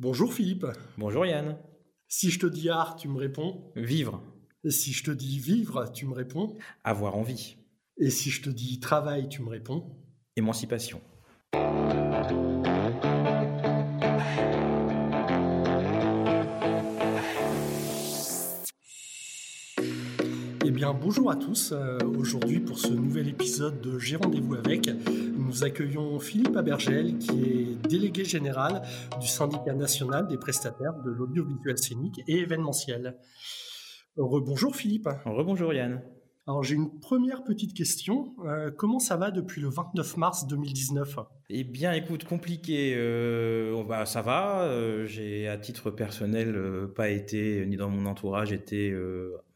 Bonjour Philippe. Bonjour Yann. Si je te dis art, tu me réponds Vivre. Si je te dis vivre, tu me réponds Avoir envie. Et si je te dis travail, tu me réponds Émancipation. Bien, bonjour à tous. Euh, aujourd'hui, pour ce nouvel épisode de J'ai rendez-vous avec, nous accueillons Philippe Abergel, qui est délégué général du syndicat national des prestataires de l'audiovisuel scénique et événementiel. Rebonjour Philippe. Rebonjour Yann. Alors j'ai une première petite question. Euh, comment ça va depuis le 29 mars 2019 Eh bien écoute, compliqué. Euh, bah, ça va. Euh, j'ai à titre personnel pas été, ni dans mon entourage, été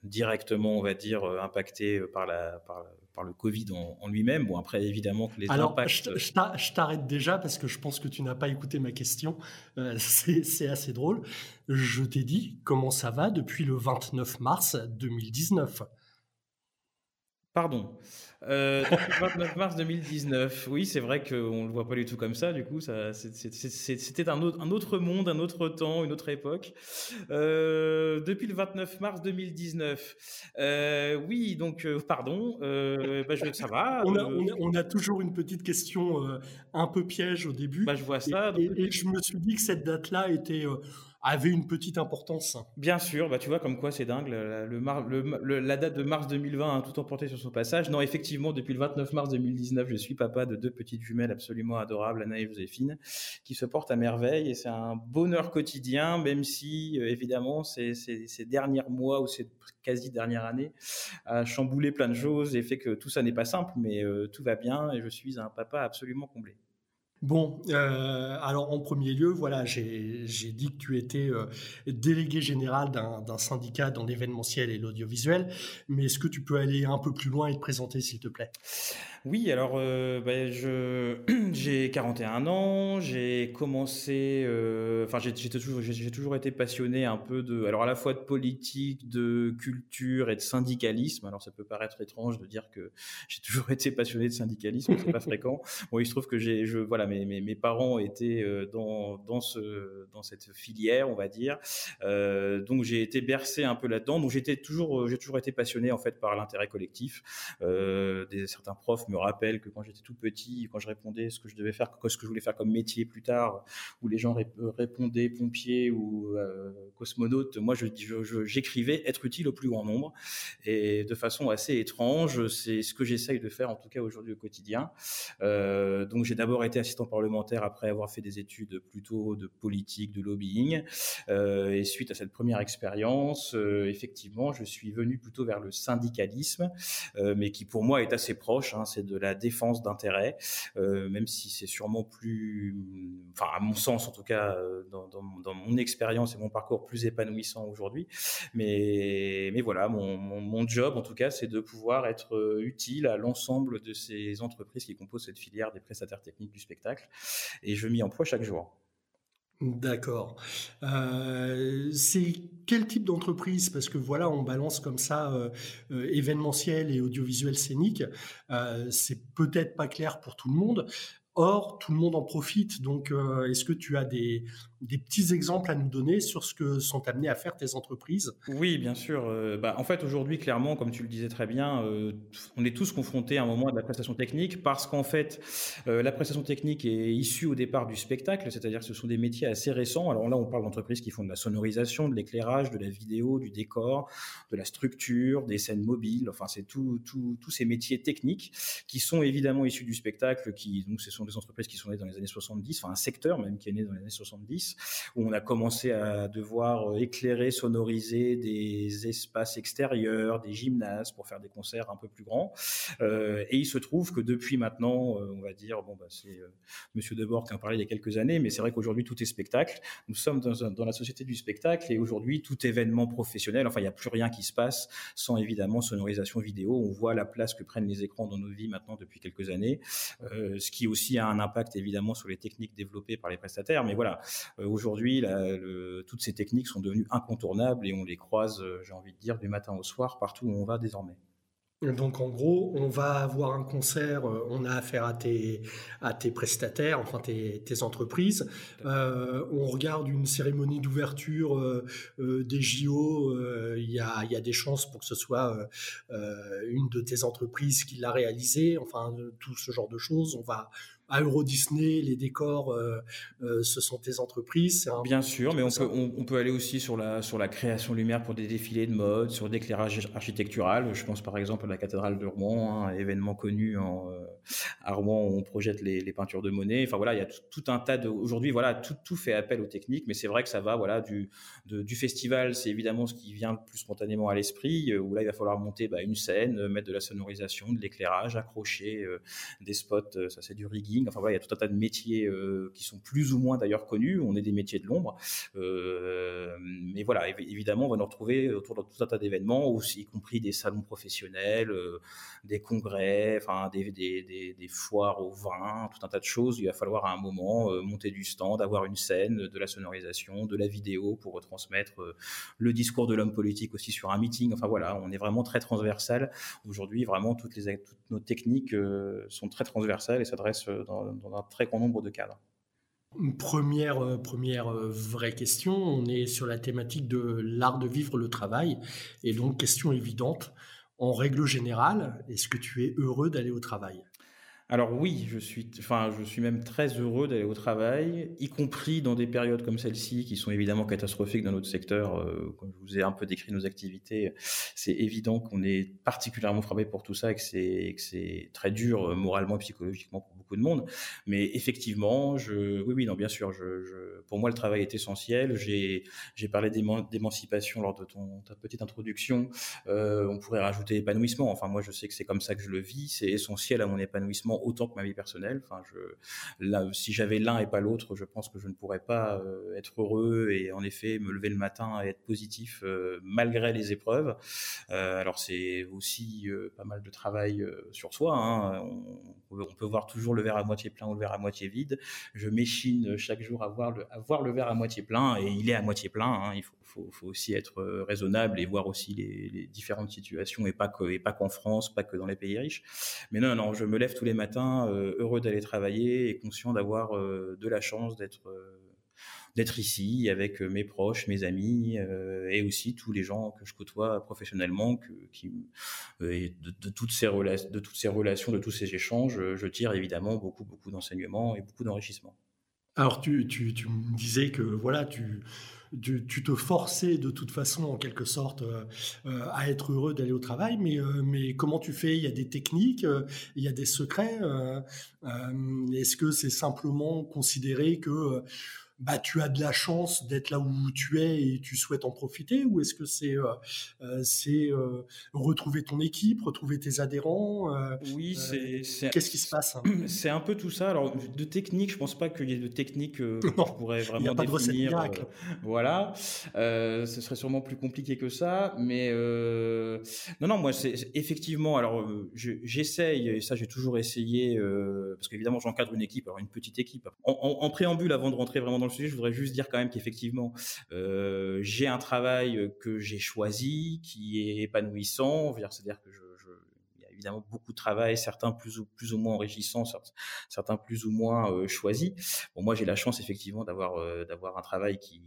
directement, on va dire, impacté par la, par, le Covid en, lui-même. Bon, après, évidemment que les Alors, je t'arrête déjà parce que je pense que tu n'as pas écouté ma question. c'est assez drôle. Je t'ai dit comment ça va depuis le 29 mars 2019. Pardon. Euh, depuis le 29 mars 2019. Oui, c'est vrai qu'on ne le voit pas du tout comme ça. Du coup, c'était un autre, un autre monde, un autre temps, une autre époque. Euh, depuis le 29 mars 2019. Euh, oui, donc, euh, pardon. Bah, je, ça va. On a, on, a, on a, toujours une petite question un peu piège au début. Bah, je vois ça. Et, et, et, je me suis dit que cette date-là était avait une petite importance. Bien sûr, bah tu vois comme quoi c'est dingue. La date de mars 2020 a tout emporté sur son passage. Non, effectivement, depuis le 29 mars 2019, je suis papa de deux petites jumelles absolument adorables, Anna et Joséphine, qui se portent à merveille et c'est un bonheur quotidien, même si euh, évidemment ces, ces, derniers mois ou ces quasi dernières années a chamboulé plein de choses et fait que tout ça n'est pas simple, mais euh, tout va bien et je suis un papa absolument comblé. Bon, euh, alors en premier lieu, voilà, j'ai dit que tu étais euh, délégué général d'un syndicat dans l'événementiel et l'audiovisuel, mais est-ce que tu peux aller un peu plus loin et te présenter, s'il te plaît? Oui, alors euh, ben, je j'ai 41 ans, j'ai commencé, euh, enfin j'ai toujours toujours été passionné un peu de, alors à la fois de politique, de culture et de syndicalisme. Alors ça peut paraître étrange de dire que j'ai toujours été passionné de syndicalisme, c'est pas fréquent. Bon, il se trouve que j'ai, je voilà, mes, parents étaient euh, dans dans ce dans cette filière, on va dire. Euh, donc j'ai été bercé un peu là-dedans. Donc j'étais toujours j'ai toujours été passionné en fait par l'intérêt collectif. Euh, des certains profs me rappelle que quand j'étais tout petit, quand je répondais ce que je devais faire, ce que je voulais faire comme métier plus tard, où les gens répondaient pompier ou euh, cosmonaute, moi j'écrivais être utile au plus grand nombre et de façon assez étrange. C'est ce que j'essaye de faire en tout cas aujourd'hui au quotidien. Euh, donc j'ai d'abord été assistant parlementaire après avoir fait des études plutôt de politique, de lobbying. Euh, et suite à cette première expérience, effectivement, je suis venu plutôt vers le syndicalisme, mais qui pour moi est assez proche. Hein, c'est de la défense d'intérêts, euh, même si c'est sûrement plus, enfin à mon sens en tout cas, euh, dans, dans, mon expérience et mon parcours plus épanouissant aujourd'hui. Mais, mais voilà, mon, mon, job en tout cas, c'est de pouvoir être euh, utile à l'ensemble de ces entreprises qui composent cette filière des prestataires techniques du spectacle. Et je m'y emploie chaque jour. D'accord. Euh, c'est quel type d'entreprise? Parce que voilà, on balance comme ça euh, euh, événementiel et audiovisuel scénique. c'est peut-être pas clair pour tout le monde. Or, tout le monde en profite. Donc, est-ce que tu as des, des, petits exemples à nous donner sur ce que sont amenés à faire tes entreprises Oui, bien sûr. Euh, bah, en fait, aujourd'hui, clairement, comme tu le disais très bien, euh, on est tous confrontés à un moment de la prestation technique parce qu'en fait, la prestation technique est issue au départ du spectacle, c'est-à-dire que ce sont des métiers assez récents. Alors là, on parle d'entreprises qui font de la sonorisation, de l'éclairage, de la vidéo, du décor, de la structure, des scènes mobiles. Enfin, c'est tous ces métiers techniques qui sont évidemment issus du spectacle, qui donc ce sont des entreprises qui sont nées dans les années 70, enfin un secteur même qui est né dans les années 70, où on a commencé à devoir euh, éclairer, sonoriser des espaces extérieurs, des gymnases pour faire des concerts un peu plus grands. Euh, et il se trouve que depuis maintenant, euh, on va dire, bon, bah, c'est euh, Monsieur Debord qui en parlait il y a quelques années, mais c'est vrai qu'aujourd'hui tout est spectacle. Nous sommes dans, la société du spectacle et aujourd'hui tout événement professionnel, enfin il n'y a plus rien qui se passe sans évidemment sonorisation vidéo. On voit la place que prennent les écrans dans nos vies maintenant depuis quelques années, ce qui aussi a un impact évidemment sur les techniques développées par les prestataires. Mais voilà, aujourd'hui, toutes ces techniques sont devenues incontournables et on les croise, euh, j'ai envie de dire, du matin au soir partout où on va désormais. Donc en gros, on va avoir un concert, euh, on a affaire à tes, à tes prestataires, enfin tes, tes entreprises. Euh, on regarde une cérémonie d'ouverture euh, euh des JO, il y, a, y, a, des chances pour que ce soit une de tes entreprises qui l'a réalisé, enfin tout ce genre de choses. On va à Euro Disney, les décors, euh, euh, ce sont tes entreprises. Bien sûr, mais on peut, on, peut, aller aussi sur la, sur la création lumière pour des défilés de mode, sur l'éclairage architectural. Je pense par exemple à la cathédrale de Rouen, un événement connu en, euh, à Rouen où on projette les, les, peintures de Monet. Enfin voilà, il y a tout, un tas de. Aujourd'hui, voilà, tout, tout, fait appel aux techniques, mais c'est vrai que ça va, voilà, du, du festival, c'est évidemment ce qui vient le plus spontanément à l'esprit, où là il va falloir monter bah, une scène, mettre de la sonorisation, de l'éclairage, accrocher des spots, ça c'est du rigging Enfin il y a tout un tas de métiers euh, qui sont plus ou moins d'ailleurs connus. On est des métiers de l'ombre, euh, mais voilà, évidemment, on va nous retrouver autour de tout un tas d'événements, y compris des salons professionnels, euh, des congrès, enfin des, foires au vin, tout un tas de choses. Il va falloir à un moment monter du stand, avoir une scène, de la sonorisation, de la vidéo pour retransmettre le discours de l'homme politique aussi sur un meeting. Enfin voilà, on est vraiment très transversal. Aujourd'hui, vraiment, toutes nos techniques sont très transversales et s'adressent dans, un très grand nombre de cadres. Première, euh, euh, vraie question, on est sur la thématique de l'art de vivre le travail. Et donc, question évidente, en règle générale, est-ce que tu es heureux d'aller au travail? Alors oui, je suis, enfin, je suis même très heureux d'aller au travail, y compris dans des périodes comme celle-ci qui sont évidemment catastrophiques dans notre secteur. Euh, comme je vous ai un peu décrit nos activités, c'est évident qu'on est particulièrement frappé pour tout ça et que c'est très dur moralement et psychologiquement pour de monde. Mais effectivement, je, oui, oui, non, bien sûr, je, pour moi, le travail est essentiel. J'ai, j'ai parlé d'émancipation lors de ton, ta petite introduction. Euh, on pourrait rajouter épanouissement. Enfin, moi, je sais que c'est comme ça que je le vis. C'est essentiel à mon épanouissement autant que ma vie personnelle. Enfin, je, si j'avais l'un et pas l'autre, je pense que je ne pourrais pas euh, être heureux et en effet me lever le matin et être positif euh, malgré les épreuves. alors, c'est aussi pas mal de travail sur soi. Hein. On, peut voir toujours le verre à moitié plein ou le verre à moitié vide. Je m'échine chaque jour à voir le, à le verre à moitié plein et il est à moitié plein. Hein. Il faut, faut, faut, aussi être euh, raisonnable et voir aussi les, différentes situations et pas que et pas qu'en France, pas que dans les pays riches. Mais non, non, je me lève tous les matins euh, heureux d'aller travailler et conscient d'avoir euh, de la chance d'être d'être ici avec mes proches, mes amis et aussi tous les gens que je côtoie professionnellement, de, toutes ces relations, de tous ces échanges, je tire évidemment beaucoup, beaucoup d'enseignements et beaucoup d'enrichissement. Alors tu, tu, me disais que voilà, tu, tu, te forçais de toute façon en quelque sorte à être heureux d'aller au travail, mais, mais comment tu fais? Il y a des techniques, il y a des secrets. Est-ce que c'est simplement considérer que bah, tu as de la chance d'être là où tu es et tu souhaites en profiter Ou est-ce que c'est euh, euh, c'est euh, retrouver ton équipe, retrouver tes adhérents Oui, c'est. Qu'est-ce qui se passe? hein C'est un peu tout ça. Alors, de technique, je pense pas qu'il y ait de technique que je pourrais vraiment il y a pas définir. De miracle. voilà. ce serait sûrement plus compliqué que ça. Mais non, non, moi, c'est effectivement. Alors, j'essaye, et ça, j'ai toujours essayé, parce qu'évidemment, j'encadre une équipe, alors une petite équipe. En, en, en préambule, avant de rentrer vraiment dans le je voudrais juste dire quand même qu'effectivement, euh, j'ai un travail que j'ai choisi, qui est épanouissant. C'est-à-dire que je, a évidemment beaucoup de travail, certains plus ou plus ou moins enrichissants, certains plus ou moins euh, choisis. Bon, moi, j'ai la chance effectivement d'avoir euh, d'avoir un travail qui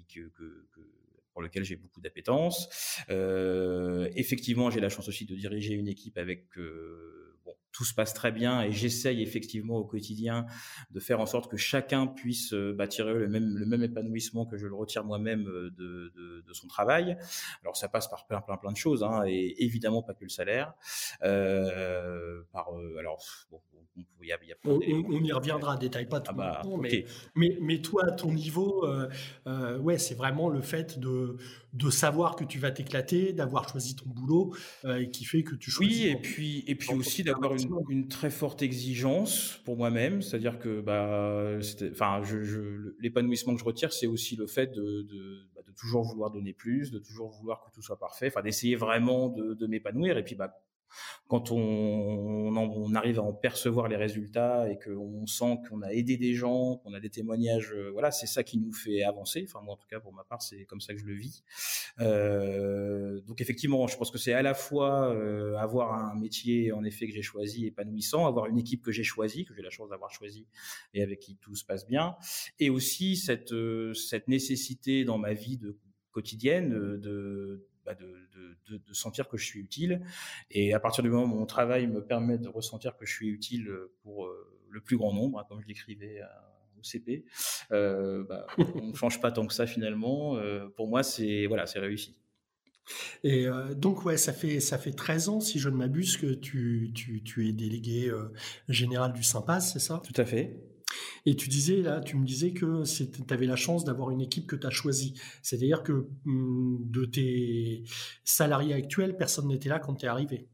pour lequel j'ai beaucoup d'appétence. Euh, effectivement, j'ai la chance aussi de diriger une équipe avec euh, tout se passe très bien et j'essaye effectivement au quotidien de faire en sorte que chacun puisse euh, bah, tirer le même, le même épanouissement que je le retire moi-même euh, de, de, de, son travail. Alors ça passe par plein plein plein de choses hein, et évidemment pas que le salaire. Euh, par euh, alors bon, on, y a, y a on, on, y reviendra, détail pas tout ah bah, mais, mais, mais, toi à ton niveau, euh, ouais c'est vraiment le fait de de savoir que tu vas t'éclater, d'avoir choisi ton boulot et qui fait que tu choisis. Oui et puis et puis aussi d'avoir une une, très forte exigence pour moi-même, c'est-à-dire que bah, enfin, je, l'épanouissement que je retire, c'est aussi le fait bah, de, toujours vouloir donner plus, de toujours vouloir que tout soit parfait, enfin d'essayer vraiment de, de m'épanouir. Et puis bah, quand on, arrive à en percevoir les résultats et qu'on sent qu'on a aidé des gens, qu'on a des témoignages, euh, voilà, c'est ça qui nous fait avancer. Enfin, moi, en tout cas, pour ma part, c'est comme ça que je le vis. Euh, donc, effectivement, je pense que c'est à la fois euh, avoir un métier, en effet, que j'ai choisi, épanouissant, avoir une équipe que j'ai choisie, que j'ai la chance d'avoir choisie et avec qui tout se passe bien, et aussi cette, nécessité dans ma vie quotidienne de bah, de, sentir que je suis utile. Et à partir du moment où mon travail me permet de ressentir que je suis utile pour euh, le plus grand nombre, hein, comme je l'écrivais au CP, euh, bah, on ne change pas tant que ça finalement. Euh, pour moi, c'est voilà, c'est réussi. Et donc ouais, ça fait ça fait 13 ans, si je ne m'abuse, que tu, tu, tu es délégué général du Sympas, c'est ça? Tout à fait. Et tu disais, là, tu me disais que tu avais la chance d'avoir une équipe que tu as choisie. C'est-à-dire que hum, de tes salariés actuels, personne n'était là quand tu es arrivé.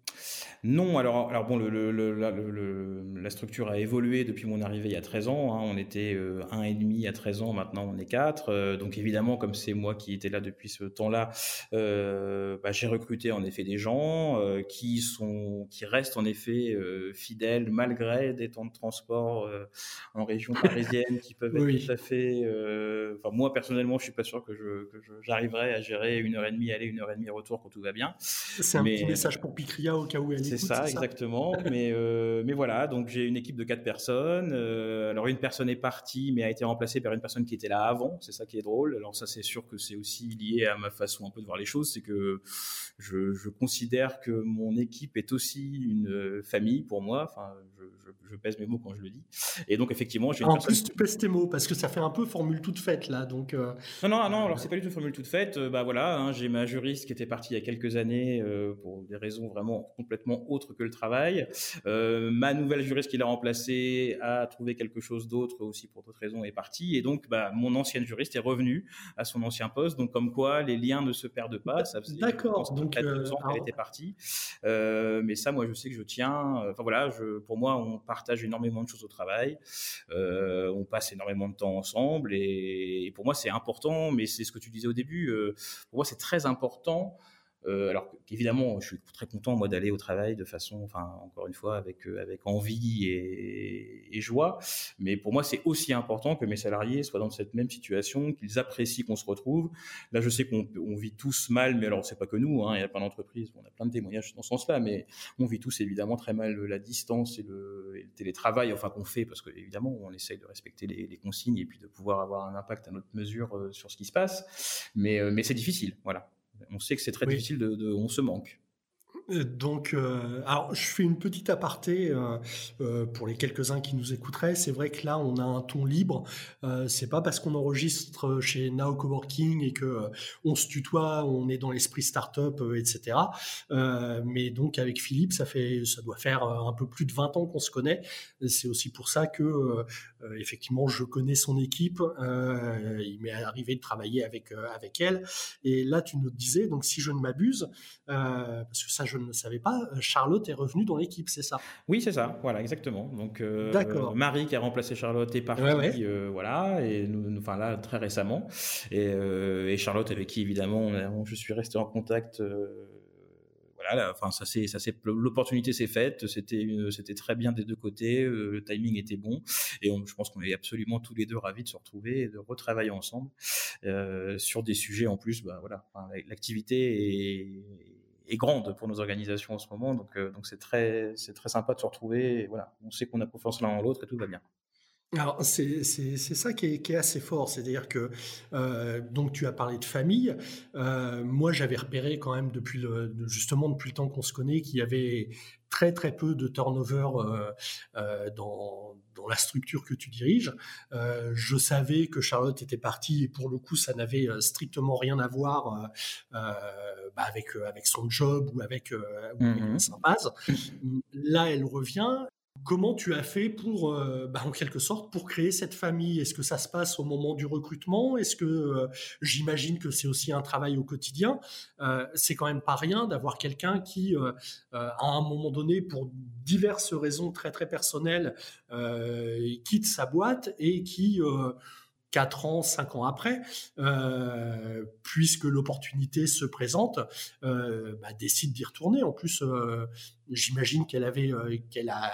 Non, alors, alors bon, la, structure a évolué depuis mon arrivée il y a 13 ans. Hein. On était euh, un et demi à 13 ans, maintenant on est quatre. Euh, donc évidemment, comme c'est moi qui étais là depuis ce temps-là, euh, bah, j'ai recruté en effet des gens qui sont, qui restent en effet fidèles malgré des temps de transport en région parisienne qui peuvent être tout à fait. Enfin, moi personnellement, je suis pas sûr que je, j'arriverai à gérer une heure et demie aller, une heure et demie retour quand tout va bien. C'est un petit message pour Picria au cas où elle c'est ça, exactement. mais, euh, mais voilà, donc j'ai une équipe de quatre personnes. Euh, alors une personne est partie, mais a été remplacée par une personne qui était là avant. C'est ça qui est drôle. Alors ça, c'est sûr que c'est aussi lié à ma façon un peu de voir les choses. C'est que je, je, considère que mon équipe est aussi une famille pour moi. Enfin, je, je, pèse mes mots quand je le dis. Et donc effectivement, j'ai En plus, tu pèses tes mots parce que ça fait un peu formule toute faite là. Donc euh, non, non, non. Alors c'est pas du tout formule toute faite. Bah voilà, hein, j'ai ma juriste qui était partie il y a quelques années pour des raisons vraiment complètement autre que le travail. Euh, ma nouvelle juriste qui l'a remplacée a trouvé quelque chose d'autre aussi pour d'autres raisons est partie. Et donc, bah, mon ancienne juriste est revenue à son ancien poste. Donc, comme quoi, les liens ne se perdent pas. Ça D'accord. Donc, deux euh, ans qu'elle était partie. Euh, mais ça, moi, je sais que je tiens. Enfin voilà, je, pour moi, on partage énormément de choses au travail. on passe énormément de temps ensemble. Et, pour moi, c'est important. Mais c'est ce que tu disais au début. pour moi, c'est très important euh, alors évidemment, je suis très content moi d'aller au travail de façon, enfin encore une fois avec euh, avec envie et, joie. Mais pour moi, c'est aussi important que mes salariés soient dans cette même situation, qu'ils apprécient qu'on se retrouve. Là, je sais qu'on on vit tous mal, mais alors c'est pas que nous. Hein, il y a plein d'entreprises, on a plein de témoignages dans ce sens-là, mais on vit tous évidemment très mal la distance et le, et télétravail, enfin qu'on fait parce que évidemment on essaye de respecter les, les, consignes et puis de pouvoir avoir un impact à notre mesure euh, sur ce qui se passe. Mais mais c'est difficile, voilà on sait que c'est très difficile de, on se manque. Euh, donc, euh, alors je fais une petite aparté euh, pour les quelques-uns qui nous écouteraient. C'est vrai que là, on a un ton libre. c'est pas parce qu'on enregistre chez Now Coworking et que on se tutoie, on est dans l'esprit startup, etc. mais donc avec Philippe, ça fait, ça doit faire un peu plus de 20 ans qu'on se connaît. C'est aussi pour ça que effectivement, je connais son équipe. il m'est arrivé de travailler avec avec elle. Et là, tu nous disais, donc si je ne m'abuse, parce que ça, je ne le savais pas, euh, Charlotte est revenue dans l'équipe, c'est ça? Oui, c'est ça, voilà, exactement. Donc, euh, Marie qui a remplacé Charlotte est partie, euh, voilà, et nous, enfin là, très récemment. Et, Charlotte, avec qui, évidemment, je suis resté en contact voilà, enfin ça c'est ça c'est l'opportunité s'est faite, c'était c'était très bien des deux côtés, le timing était bon et je pense qu'on est absolument tous les deux ravis de se retrouver et de retravailler ensemble sur des sujets en plus, bah voilà, l'activité est grande pour nos organisations en ce moment. Donc, euh, donc c'est très, c'est très sympa de se retrouver. voilà, on sait qu'on a confiance l'un en l'autre et tout va bien. Alors c'est ça qui est, qui est, assez fort, c'est-à-dire que euh, donc tu as parlé de famille. Euh, moi j'avais repéré quand même depuis justement depuis le temps qu'on se connaît qu'il y avait très très peu de turnover euh, euh, dans, dans la structure que tu diriges. Euh, je savais que Charlotte était partie et pour le coup ça n'avait strictement rien à voir bah, avec avec son job ou avec, ou avec mmh base. Là elle revient. Comment tu as fait pour, euh, bah, en quelque sorte, pour créer cette famille? Est-ce que ça se passe au moment du recrutement? Est-ce que euh, j'imagine que c'est aussi un travail au quotidien? Euh, C'est quand même pas rien d'avoir quelqu'un qui, à un moment donné, pour diverses raisons très très personnelles, quitte sa boîte et qui 4 ans, 5 ans après, euh, puisque l'opportunité se présente, euh, bah, décide d'y retourner. En plus, euh, j'imagine qu'elle avait, qu'elle a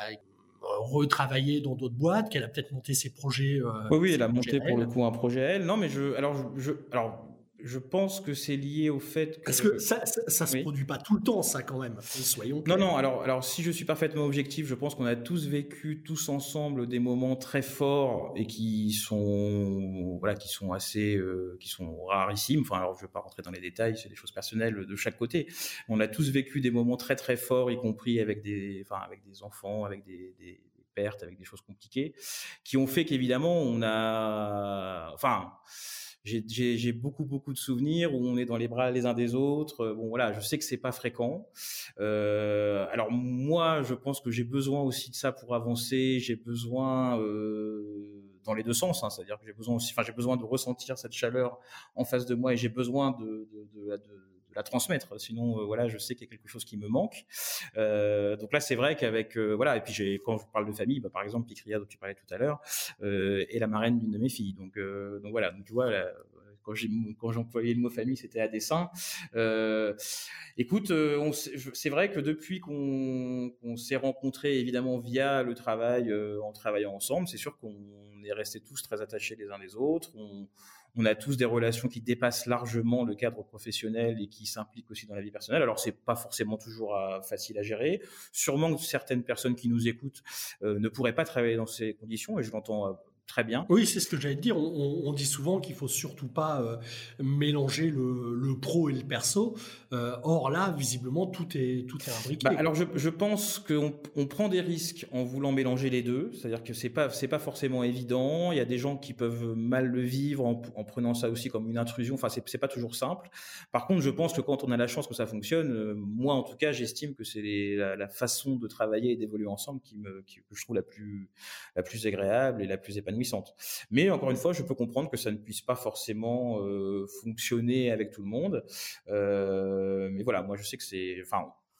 retravaillé dans d'autres boîtes, qu'elle a peut-être monté ses projets. oui, oui, elle a monté pour le coup un projet à elle. Non, mais je, alors, je, alors je pense que c'est lié au fait que... Parce que ça, ça, se produit pas tout le temps, ça, quand même. Soyons Non, non, alors, alors si je suis parfaitement objectif, je pense qu'on a tous vécu, tous ensemble, des moments très forts et qui sont, voilà, qui sont assez, euh, qui sont rarissimes. Enfin, alors je vais pas rentrer dans les détails, c'est des choses personnelles de chaque côté. On a tous vécu des moments très, très forts, y compris avec des, enfin, avec des enfants, avec des, des pertes, avec des choses compliquées, qui ont fait qu'évidemment, on a, enfin, j'ai beaucoup beaucoup de souvenirs où on est dans les bras les uns des autres. Euh, bon voilà, je sais que c'est pas fréquent. Euh, alors moi, je pense que j'ai besoin aussi de ça pour avancer. J'ai besoin euh, dans les deux sens, hein, c'est-à-dire que j'ai besoin aussi, enfin j'ai besoin de ressentir cette chaleur en face de moi et j'ai besoin de, de, de, de la transmettre. Sinon, voilà, je sais qu'il y a quelque chose qui me manque. Euh, donc là, c'est vrai qu'avec voilà, et puis j'ai quand je parle de famille, bah, par exemple, Picria dont tu parlais tout à l'heure, euh, est la marraine d'une de mes filles. Donc donc voilà, donc tu vois. quand j'ai quand j'employais le mot famille, c'était à dessein. Euh, écoute, c'est vrai que depuis qu'on s'est rencontrés, évidemment via le travail, en travaillant ensemble, c'est sûr qu'on est restés tous très attachés les uns les autres. On, on a tous des relations qui dépassent largement le cadre professionnel et qui s'impliquent aussi dans la vie personnelle. Alors c'est pas forcément toujours euh, facile à gérer. Sûrement que certaines personnes qui nous écoutent euh, ne pourraient pas travailler dans ces conditions et je l'entends euh, très bien. Oui, c'est ce que j'allais dire. On, dit souvent qu'il faut surtout pas euh, mélanger le, pro et le perso. Euh, or là, visiblement, tout est tout est imbriqué. Bah, alors je, pense qu'on on prend des risques en voulant mélanger les deux. C'est-à-dire que c'est pas c'est pas forcément évident. Il y a des gens qui peuvent mal le vivre en, prenant ça aussi comme une intrusion. Enfin, c'est c'est pas toujours simple. Par contre, je pense que quand on a la chance que ça fonctionne, euh, moi en tout cas, j'estime que c'est la, façon de travailler et d'évoluer ensemble qui me que je trouve la plus la plus agréable et la plus épanouissante mais encore une fois, je peux comprendre que ça ne puisse pas forcément euh, fonctionner avec tout le monde. Euh, mais voilà, moi je sais que c'est,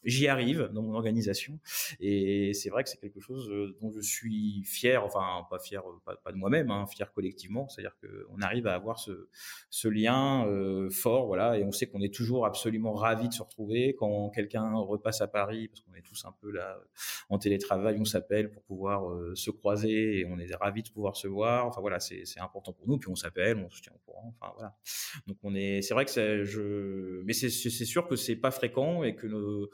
j'y arrive dans mon organisation. Et c'est vrai que c'est quelque chose euh, dont je suis fier enfin pas fier euh, pas, de moi-même hein, fier collectivement. C'est-à-dire qu'on arrive à avoir ce, ce lien euh, fort voilà et on sait qu'on est toujours absolument ravi de se retrouver. Quand quelqu'un repasse à Paris parce qu'on est tous un peu là en télétravail on s'appelle pour pouvoir se croiser et on est ravi de pouvoir se voir. Enfin voilà c'est important pour nous puis on s'appelle on se tient au courant enfin voilà. Donc on est c'est vrai que je mais c'est sûr que c'est pas fréquent et que nos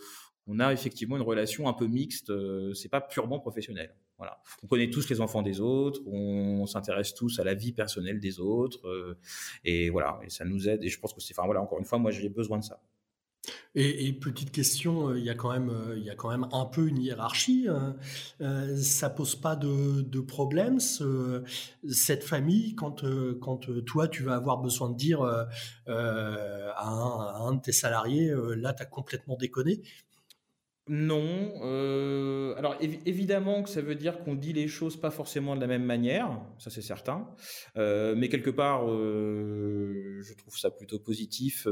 on a effectivement une relation un peu mixte. Euh, c'est pas purement professionnel. Voilà. On connaît tous les enfants des autres, on, s'intéresse tous à la vie personnelle des autres, euh, et voilà. Et ça nous aide. Et je pense que c'est, enfin voilà, encore une fois, moi j'ai besoin de ça. Et, petite question, euh, il y a quand même, il y a quand même un peu une hiérarchie. Hein. ça pose pas de, problème cette famille quand quand toi tu vas avoir besoin de dire à, un, un, de tes salariés, là tu as complètement déconné? Non. Euh, alors évidemment que ça veut dire qu'on dit les choses pas forcément de la même manière, ça c'est certain. Euh, mais quelque part, euh, je trouve ça plutôt positif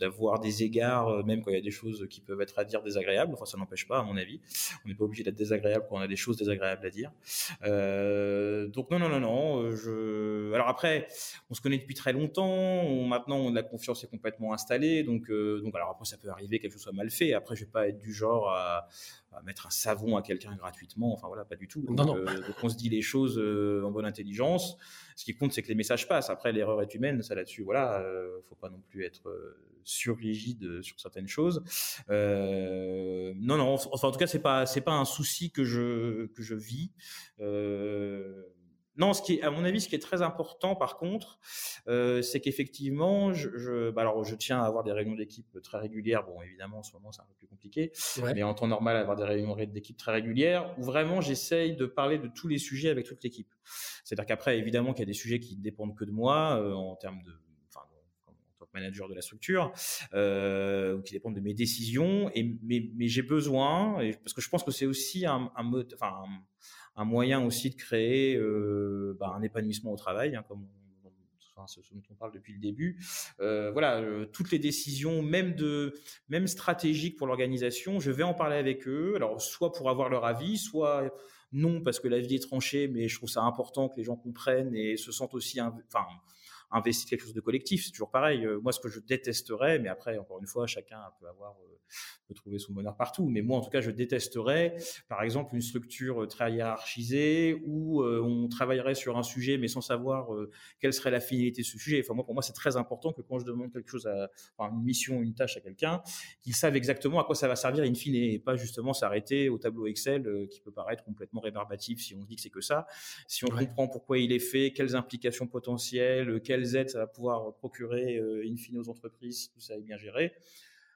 d'avoir des égards, même quand il y a des choses qui peuvent être à dire désagréables. Enfin, ça n'empêche pas, à mon avis. On n'est pas obligé d'être désagréable quand on a des choses désagréables à dire. donc non, non, non, non. Je... Alors après, on se connaît depuis très longtemps. maintenant, la confiance est complètement installée. Donc, donc alors après, ça peut arriver quelque chose soit mal fait. Après, je pas être du genre à, mettre un savon à quelqu'un gratuitement. Enfin voilà, pas du tout. Donc, euh, on se dit les choses euh, en bonne intelligence. Ce qui compte, c'est que les messages passent. Après, l'erreur est humaine, ça là-dessus. Voilà, euh, faut pas non plus être surrigide sur certaines choses. non, non. Enfin, en tout cas, c'est pas c'est pas un souci que je que je vis. Non, ce qui est, à mon avis, ce qui est très important, par contre, euh, c'est qu'effectivement, je, je, bah alors, je tiens à avoir des réunions d'équipe très régulières. Bon, évidemment, en ce moment, c'est un peu plus compliqué, mais en temps normal, avoir des réunions d'équipe très régulières où vraiment j'essaye de parler de tous les sujets avec toute l'équipe. C'est-à-dire qu'après, évidemment, qu'il y a des sujets qui dépendent que de moi euh, en termes de en tant que manager de la structure, euh, qui dépendent de mes décisions. Et mais, mais j'ai besoin, et, parce que je pense que c'est aussi un, un mode, enfin un moyen aussi de créer euh, bah, un épanouissement au travail, hein, comme enfin ce, dont on parle depuis le début. voilà, toutes les décisions, même de, même stratégiques pour l'organisation, je vais en parler avec eux. Alors soit pour avoir leur avis, soit non parce que la vie est tranchée, mais je trouve ça important que les gens comprennent et se sentent aussi, enfin investir quelque chose de collectif. C'est toujours pareil. Euh, moi, ce que je détesterais, mais après, encore une fois, chacun peut avoir euh, peut trouver son bonheur partout. Mais moi, en tout cas, je détesterais, par exemple, une structure euh, très hiérarchisée où on travaillerait sur un sujet, mais sans savoir quelle serait la finalité de ce sujet. Enfin, moi, pour moi, c'est très important que quand je demande quelque chose à, enfin, une mission, une tâche à quelqu'un, qu'il sache exactement à quoi ça va servir in fine et pas justement s'arrêter au tableau Excel qui peut paraître complètement rébarbatif si on se dit que c'est que ça. Si on comprend pourquoi il est fait, quelles implications potentielles, quelles quelles aides ça pouvoir procurer euh, in fine aux entreprises tout ça est bien géré.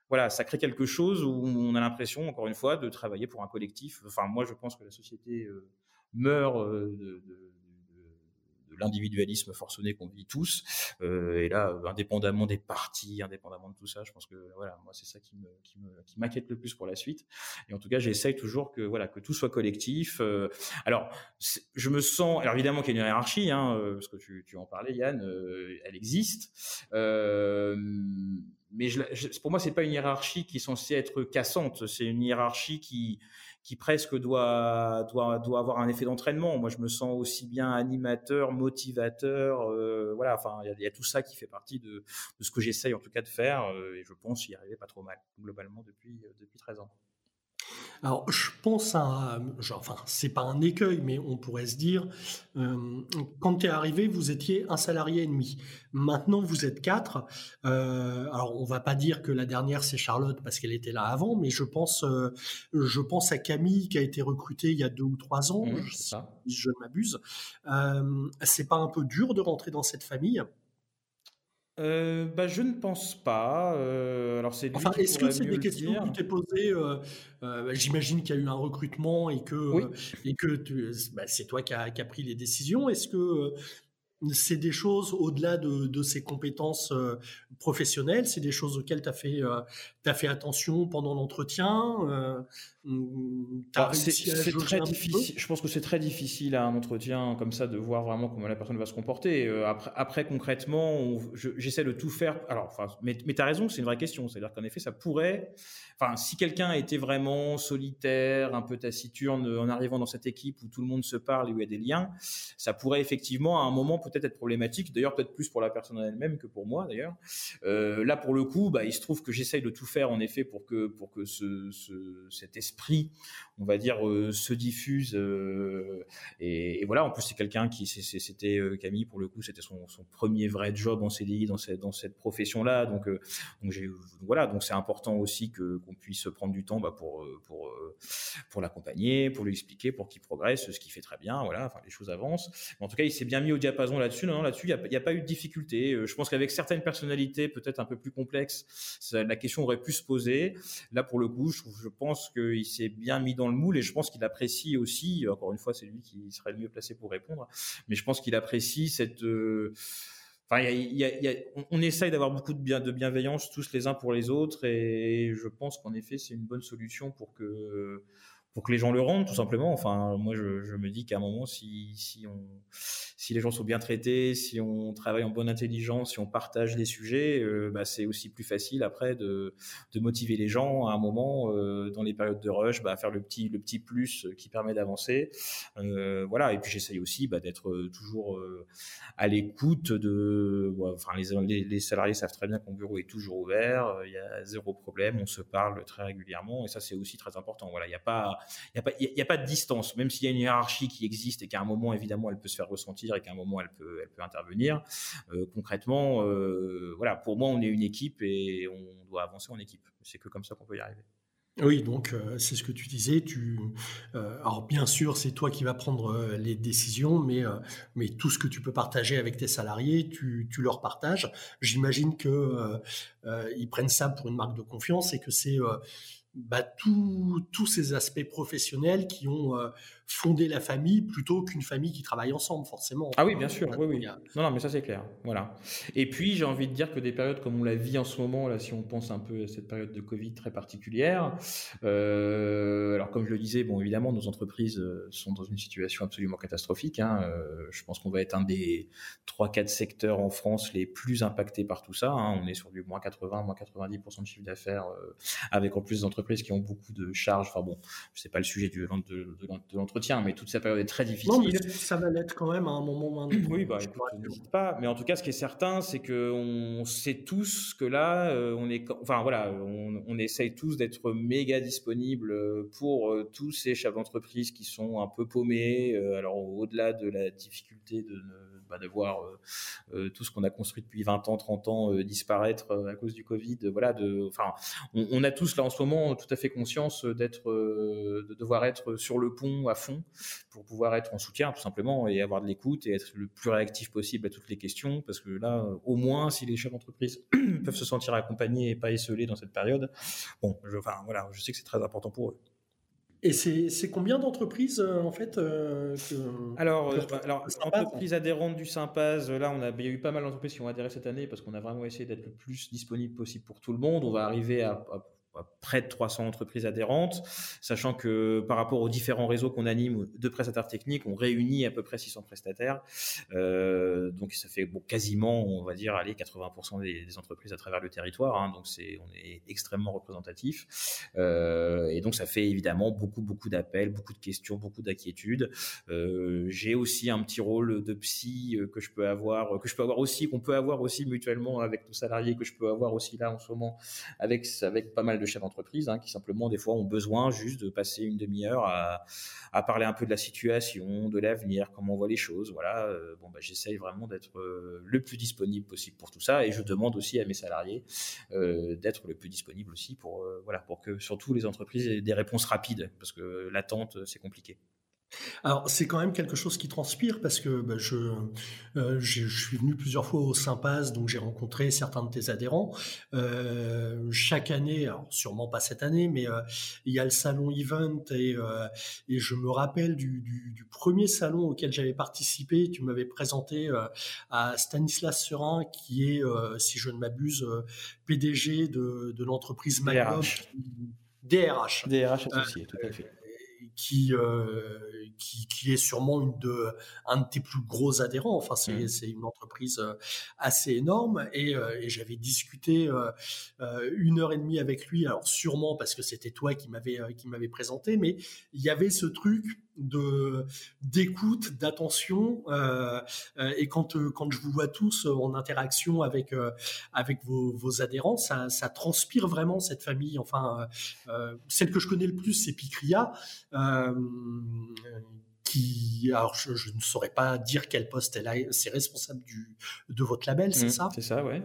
Voilà, ça crée quelque chose où on a l'impression, encore une fois, de travailler pour un collectif. Enfin, moi, je pense que la société euh, meurt euh, de l'individualisme forcené qu'on vit tous. Euh, et là, indépendamment des partis, indépendamment de tout ça, je pense que voilà, moi c'est ça qui me qui m'inquiète le plus pour la suite. Et en tout cas, j'essaye toujours que voilà que tout soit collectif. Euh, alors, je me sens, alors évidemment qu'il y a une hiérarchie, hein, euh, parce que tu, tu en parlais, Yann, elle existe. mais pour moi, c'est pas une hiérarchie qui est censée être cassante. C'est une hiérarchie qui qui presque doit, doit, doit avoir un effet d'entraînement. Moi, je me sens aussi bien animateur, motivateur. Euh, voilà, enfin, il y, a tout ça qui fait partie de, de ce que j'essaye en tout cas de faire. Euh, et je pense y arriver pas trop mal, globalement, depuis, euh, depuis 13 ans. Alors, je pense à, genre, enfin, c'est pas un écueil, mais on pourrait se dire, euh, quand tu es arrivé, vous étiez un salarié et demi. Maintenant, vous êtes quatre. Euh, alors, on va pas dire que la dernière c'est Charlotte parce qu'elle était là avant, mais je pense, euh, je pense à Camille qui a été recrutée il y a deux ou trois ans, mmh, si je ne m'abuse. c'est pas un peu dur de rentrer dans cette famille? Euh, bah, je ne pense pas. Euh, alors c'est enfin, est-ce que c'est des questions que tu t'es posées euh, bah, J'imagine qu'il y a eu un recrutement et que et que bah, c'est toi qui as qui a pris les décisions. Est-ce que c'est des choses au-delà de, de ses compétences professionnelles, c'est des choses auxquelles tu as fait as fait attention pendant l'entretien. Ah, c'est très difficile. Je pense que c'est très difficile à un entretien comme ça de voir vraiment comment la personne va se comporter. Euh, après, après, concrètement, j'essaie de tout faire. Alors, enfin, mais, mais tu as raison, c'est une vraie question. C'est-à-dire qu'en effet, ça pourrait. Enfin, si quelqu'un était vraiment solitaire, un peu taciturne en arrivant dans cette équipe où tout le monde se parle et où il y a des liens, ça pourrait effectivement à un moment peut-être être problématique. D'ailleurs, peut-être plus pour la personne elle-même que pour moi, d'ailleurs. Euh, là, pour le coup, bah, il se trouve que j'essaye de tout faire en effet pour que pour que ce, ce cet esprit on va dire, euh, se diffuse. Euh, et, voilà, en plus, c'est quelqu'un qui, c'était Camille, pour le coup, c'était son, premier vrai job en CDI dans cette, dans cette profession-là. Donc, donc, voilà, donc c'est important aussi que qu'on puisse prendre du temps bah, pour, pour, pour l'accompagner, pour lui expliquer, pour qu'il progresse, ce qui fait très bien. Voilà, enfin, les choses avancent. Mais en tout cas, il s'est bien mis au diapason là-dessus. Non, là-dessus, il n'y a, pas eu de difficulté. Je pense qu'avec certaines personnalités, peut-être un peu plus complexes, la question aurait pu se poser. Là, pour le coup, je, pense qu'il il s'est bien mis dans le moule et je pense qu'il apprécie aussi, encore une fois, c'est lui qui serait le mieux placé pour répondre, mais je pense qu'il apprécie cette... Euh, enfin, on, essaye d'avoir beaucoup de, bien, de bienveillance tous les uns pour les autres et je pense qu'en effet c'est une bonne solution pour que pour que les gens le rendent tout simplement. Enfin, moi je, je me dis qu'à un moment si, si on si les gens sont bien traités, si on travaille en bonne intelligence, si on partage les sujets, euh, bah, c'est aussi plus facile après de, motiver les gens à un moment euh, dans les périodes de rush, bah, à faire le petit le petit plus qui permet d'avancer. Euh, voilà. Et puis j'essaye aussi bah, d'être toujours à l'écoute de. enfin, les, les, salariés savent très bien que mon bureau est toujours ouvert. Il y a zéro problème. On se parle très régulièrement et ça c'est aussi très important. Voilà. Il n'y a pas il y a pas il y a pas de distance, même s'il y a une hiérarchie qui existe et qu'à un moment évidemment elle peut se faire ressentir et qu'à un moment elle peut, elle peut intervenir. Euh, concrètement, euh, voilà, pour moi, on est une équipe et on doit avancer en équipe. C'est que comme ça qu'on peut y arriver. Oui, donc euh, c'est ce que tu disais. Tu, alors bien sûr, c'est toi qui vas prendre les décisions, mais mais tout ce que tu peux partager avec tes salariés, tu, tu leur partages. J'imagine que ils prennent ça pour une marque de confiance et que c'est bah, tous ces aspects professionnels qui ont euh, fondé la famille plutôt qu'une famille qui travaille ensemble, forcément. Ah oui, bien sûr, oui, oui. Non, non, mais ça c'est clair. Voilà. Et puis j'ai envie de dire que des périodes comme on la vit en ce moment, là, si on pense un peu à cette période de Covid très particulière, euh, alors comme je le disais, bon, évidemment, nos entreprises euh, sont dans une situation absolument catastrophique. Hein, je pense qu'on va être un des 3-4 secteurs en France les plus impactés par tout ça. Hein. On est sur du moins 80, moins 90% de chiffre d'affaires, avec en plus des entreprises qui ont beaucoup de charges. Enfin bon, c'est pas le sujet de, de, l'entretien, mais toute cette période est très difficile. Non, mais ça va l'être quand même à un moment. oui, bah écoute, n'hésite pas. Mais en tout cas, ce qui est certain, c'est que on sait tous que là, euh, on est, enfin voilà, on, on essaye tous d'être méga disponibles pour euh, tous ces chefs d'entreprise qui sont un peu paumés. Euh, alors au-delà de la difficulté de bah, de voir tout ce qu'on a construit depuis 20 ans, 30 ans disparaître à cause du Covid. Voilà, enfin, on, a tous là en ce moment tout à fait conscience d'être, euh, de devoir être sur le pont à fond pour pouvoir être en soutien tout simplement et avoir de l'écoute et être le plus réactif possible à toutes les questions parce que là, au moins, si les chefs d'entreprise peuvent se sentir accompagnés et pas esselés dans cette période, bon, enfin voilà, je sais que c'est très important pour eux. Et c'est combien d'entreprises euh, en fait euh, Alors, bah, alors entreprises adhérentes du Sympaz, là on a, il y a eu pas mal d'entreprises qui ont adhéré cette année parce qu'on a vraiment essayé d'être le plus disponible possible pour tout le monde. On va arriver à près de 300 entreprises adhérentes, sachant que par rapport aux différents réseaux qu'on anime de prestataires techniques, on réunit à peu près 600 prestataires. Euh, donc ça fait quasiment, on va dire, aller 80% des, entreprises à travers le territoire. Hein, donc c'est, on est extrêmement représentatif. Euh, et donc ça fait évidemment beaucoup, beaucoup d'appels, beaucoup de questions, beaucoup d'inquiétudes. Euh, j'ai aussi un petit rôle de psy que je peux avoir, que je peux avoir aussi, qu'on peut avoir aussi mutuellement avec nos salariés, que je peux avoir aussi là en ce moment avec avec pas mal de chefs d'entreprise hein, qui simplement des fois ont besoin juste de passer une demi-heure à, parler un peu de la situation, de l'avenir, comment on voit les choses. Voilà. Euh, bon, bah, j'essaye vraiment d'être euh, le plus disponible possible pour tout ça et je demande aussi à mes salariés euh, d'être le plus disponible aussi pour voilà pour que surtout les entreprises aient des réponses rapides parce que l'attente c'est compliqué. Alors c'est quand même quelque chose qui transpire parce que bah, je, euh, je, suis venu plusieurs fois au Sympas, donc j'ai rencontré certains de tes adhérents. Euh, chaque année, alors sûrement pas cette année, mais euh, il y a le salon Event et, et je me rappelle du, du, premier salon auquel j'avais participé. Tu m'avais présenté à Stanislas Serin, qui est, si je ne m'abuse, PDG de, de l'entreprise DRH. DRH. DRH associé, tout à fait qui, euh, qui, qui, est sûrement une de, un de tes plus gros adhérents. Enfin, c'est mmh. une entreprise euh, assez énorme. Et, euh, et j'avais discuté une heure et demie avec lui. Alors, sûrement parce que c'était toi qui m'avais qui m'avait présenté, mais il y avait ce truc de d'écoute, d'attention. Euh, et quand quand je vous vois tous en interaction avec avec vos, vos adhérents, ça, ça, transpire vraiment cette famille. Enfin, celle que je connais le plus, c'est Picria. Euh, qui, alors je, ne saurais pas dire quel poste elle a, c'est responsable du, de votre label, c'est mmh, ça? C'est ça, ouais.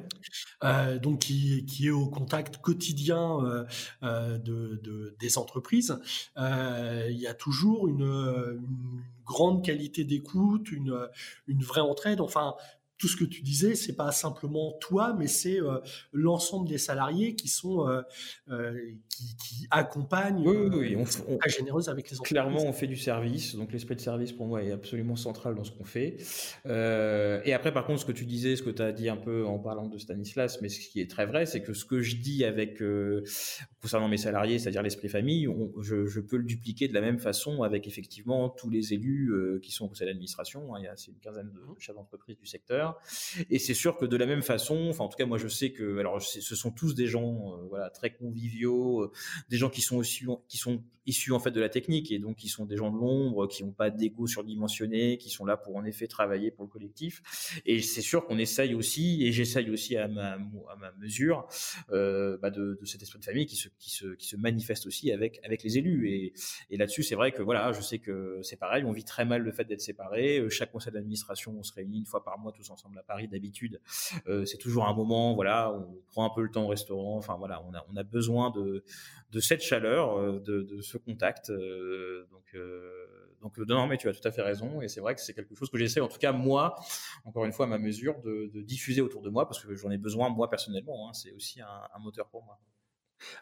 Euh, donc qui, qui, est au contact quotidien euh, de, de, des entreprises. il y a toujours une, une grande qualité d'écoute, une, une vraie entraide. Enfin, tout ce que tu disais, c'est pas simplement toi, mais c'est euh, l'ensemble des salariés qui sont euh, euh, qui, accompagnent. Oui, oui, on, on, très généreuse avec les entreprises. Clairement, on fait du service, donc l'esprit de service pour moi est absolument central dans ce qu'on fait. et après, par contre, ce que tu disais, ce que tu as dit un peu en parlant de Stanislas, mais ce qui est très vrai, c'est que ce que je dis avec concernant mes salariés, c'est-à-dire l'esprit famille, je, je, peux le dupliquer de la même façon avec effectivement tous les élus qui sont au conseil d'administration. Hein, il y a une quinzaine de mmh. chefs d'entreprise du secteur. Et c'est sûr que de la même façon, enfin en tout cas moi je sais que alors ce sont tous des gens euh, voilà très conviviaux, euh, des gens qui sont aussi qui sont issus en fait de la technique et donc qui sont des gens de l'ombre, qui n'ont pas d'ego surdimensionné, qui sont là pour en effet travailler pour le collectif. Et c'est sûr qu'on essaye aussi, et j'essaye aussi à ma, à ma mesure, euh, bah de, de, cet esprit de famille qui se, qui se, qui se manifeste aussi avec, avec les élus. Et, là-dessus, c'est vrai que voilà, je sais que c'est pareil, on vit très mal le fait d'être séparés. Chaque conseil d'administration, on se réunit une fois par mois tous ensemble à Paris d'habitude. Euh, c'est toujours un moment, voilà, on prend un peu le temps au restaurant. Enfin voilà, on a, on a besoin de, de cette chaleur, euh, de, ce contact. Euh, donc donc non, mais tu as tout à fait raison et c'est vrai que c'est quelque chose que j'essaie en tout cas moi encore une fois à ma mesure de, de diffuser autour de moi parce que j'en ai besoin moi personnellement hein, c'est aussi un, un, moteur pour moi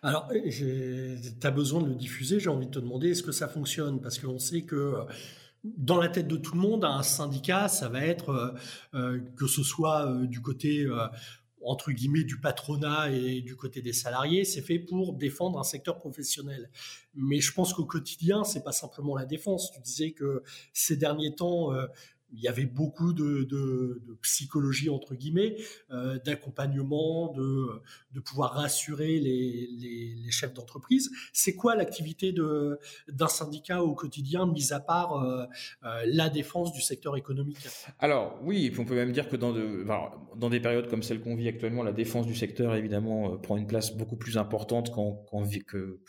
Alors, tu as besoin de le diffuser, j'ai envie de te demander, est-ce que ça fonctionne? Parce qu'on sait que dans la tête de tout le monde, un syndicat, ça va être que ce soit du côté entre guillemets du patronat et du côté des salariés, c'est fait pour défendre un secteur professionnel. Mais je pense qu'au quotidien, c'est pas simplement la défense. Tu disais que ces derniers temps, il y avait beaucoup de, psychologie entre guillemets, euh, d'accompagnement, de, pouvoir rassurer les, chefs d'entreprise. C'est quoi l'activité d'un syndicat au quotidien, mis à part euh, euh, la défense du secteur économique? Alors oui, on peut même dire que dans, de, dans des périodes comme celle qu'on vit actuellement, la défense du secteur évidemment prend une place beaucoup plus importante qu'en que,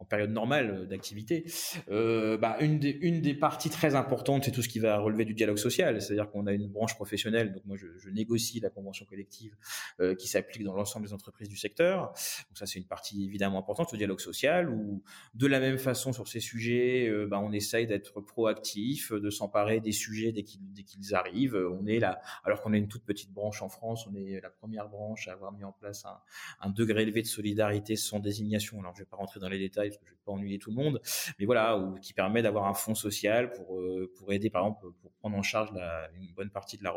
en période normale euh, d'activité, euh, bah, une, des, une des parties très importantes, c'est tout ce qui va relever du dialogue social. C'est-à-dire qu'on a une branche professionnelle, donc moi je, je négocie la convention collective euh, qui s'applique dans l'ensemble des entreprises du secteur. Donc ça c'est une partie évidemment importante, le dialogue social, où de la même façon sur ces sujets, euh, bah, on essaye d'être proactif, de s'emparer des sujets dès qu'ils, qu'ils arrivent. On est là, alors qu'on est une toute petite branche en France, on est la première branche à avoir mis en place un, un degré élevé de solidarité sans désignation. Alors je vais pas rentrer dans les détails que je vais pas ennuyer tout le monde, mais voilà, ou, qui permet d'avoir un fonds social pour euh, pour aider par exemple pour prendre en charge une bonne partie de la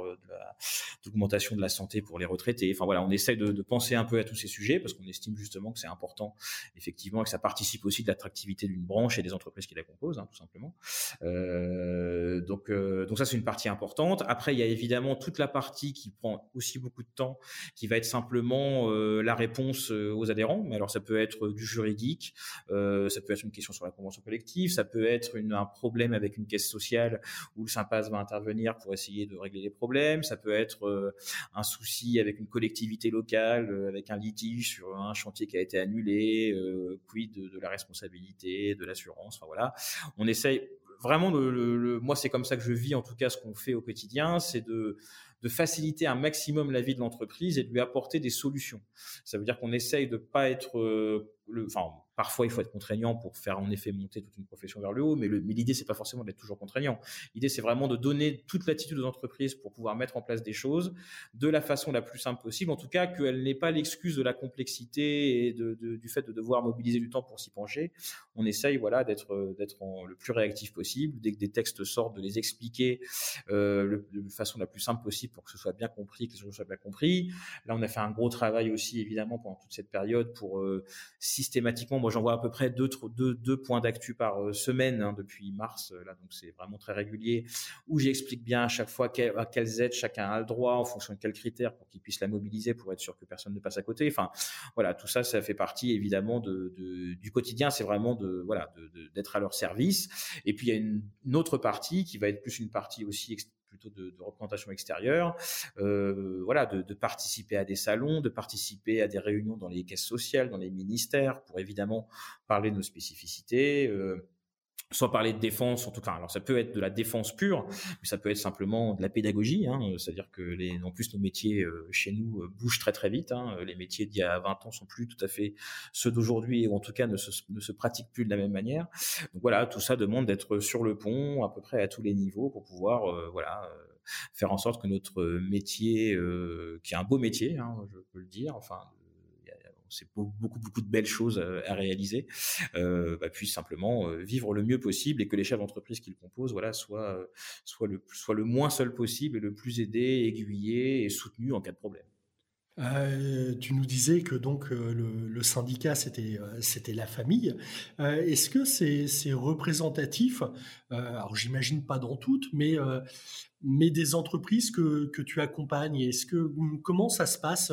l'augmentation de, la santé pour les retraités. Enfin voilà, on essaye de, de, penser un peu à tous ces sujets parce qu'on estime justement que c'est important effectivement et que ça participe aussi de l'attractivité d'une branche et des entreprises qui la composent, hein, tout simplement. Euh, donc euh, donc ça c'est une partie importante. Après il y a évidemment toute la partie qui prend aussi beaucoup de temps, qui va être simplement la réponse aux adhérents. Mais alors ça peut être du juridique. Ça peut être une question sur la convention collective, ça peut être un problème avec une caisse sociale où le Sympass va intervenir pour essayer de régler les problèmes, ça peut être euh, un souci avec une collectivité locale, euh, avec un litige sur un chantier qui a été annulé, quid de, la responsabilité, de l'assurance, enfin voilà. On essaye vraiment, le, moi c'est comme ça que je vis en tout cas ce qu'on fait au quotidien, c'est de faciliter un maximum la vie de l'entreprise et de lui apporter des solutions. Ça veut dire qu'on essaye de pas être Parfois, il faut être contraignant pour faire en effet monter toute une profession vers le haut, mais l'idée, c'est pas forcément d'être toujours contraignant. L'idée, c'est vraiment de donner toute l'attitude aux entreprises pour pouvoir mettre en place des choses de la façon la plus simple possible. En tout cas, qu'elle n'ait pas l'excuse de la complexité et de, du fait de devoir mobiliser du temps pour s'y pencher. On essaye, voilà, d'être d'être le plus réactif possible. Dès que des textes sortent, de les expliquer euh, de façon la plus simple possible pour que ce soit bien compris, que ce soit bien compris. Là, on a fait un gros travail aussi, évidemment, pendant toute cette période pour euh, systématiquement moi, j'envoie à peu près deux, points d'actu par euh, semaine hein, depuis mars. Euh, là, donc c'est vraiment très régulier, où j'explique bien à chaque fois à quelles aides chacun a le droit, en fonction de quels critères, pour qu'il puisse la mobiliser, pour être sûr que personne ne passe à côté. Enfin, voilà, tout ça, ça fait partie évidemment de, du quotidien. C'est vraiment de voilà d'être à leur service. Et puis il y a une, autre partie qui va être plus une partie aussi plutôt de, représentation extérieure, euh, voilà, de, de, participer à des salons, de participer à des réunions dans les caisses sociales, dans les ministères, pour évidemment parler de nos spécificités. Euh, soit parler de défense, en tout cas. Alors ça peut être de la défense pure, mais ça peut être simplement de la pédagogie. Hein, C'est-à-dire que les, en plus nos métiers euh, chez nous euh, bougent très très vite. Hein, les métiers d'il y a 20 ans sont plus tout à fait ceux d'aujourd'hui, ou en tout cas ne se, ne se pratiquent plus de la même manière. Donc voilà, tout ça demande d'être sur le pont à peu près à tous les niveaux pour pouvoir euh, voilà faire en sorte que notre métier, qui est un beau métier, hein, je peux le dire, enfin c'est beaucoup, beaucoup de belles choses euh, à, réaliser, euh, bah, simplement euh, vivre le mieux possible et que les chefs d'entreprise qu'ils composent, voilà, soient, soient, le, soient le moins seul possible et le plus aidés, aiguillés et soutenus en cas de problème. Euh, tu nous disais que donc euh, le, syndicat c'était euh, c'était la famille. Est-ce que c'est représentatif Alors j'imagine pas dans toutes, mais mais des entreprises que, que tu accompagnes? Est-ce que comment ça se passe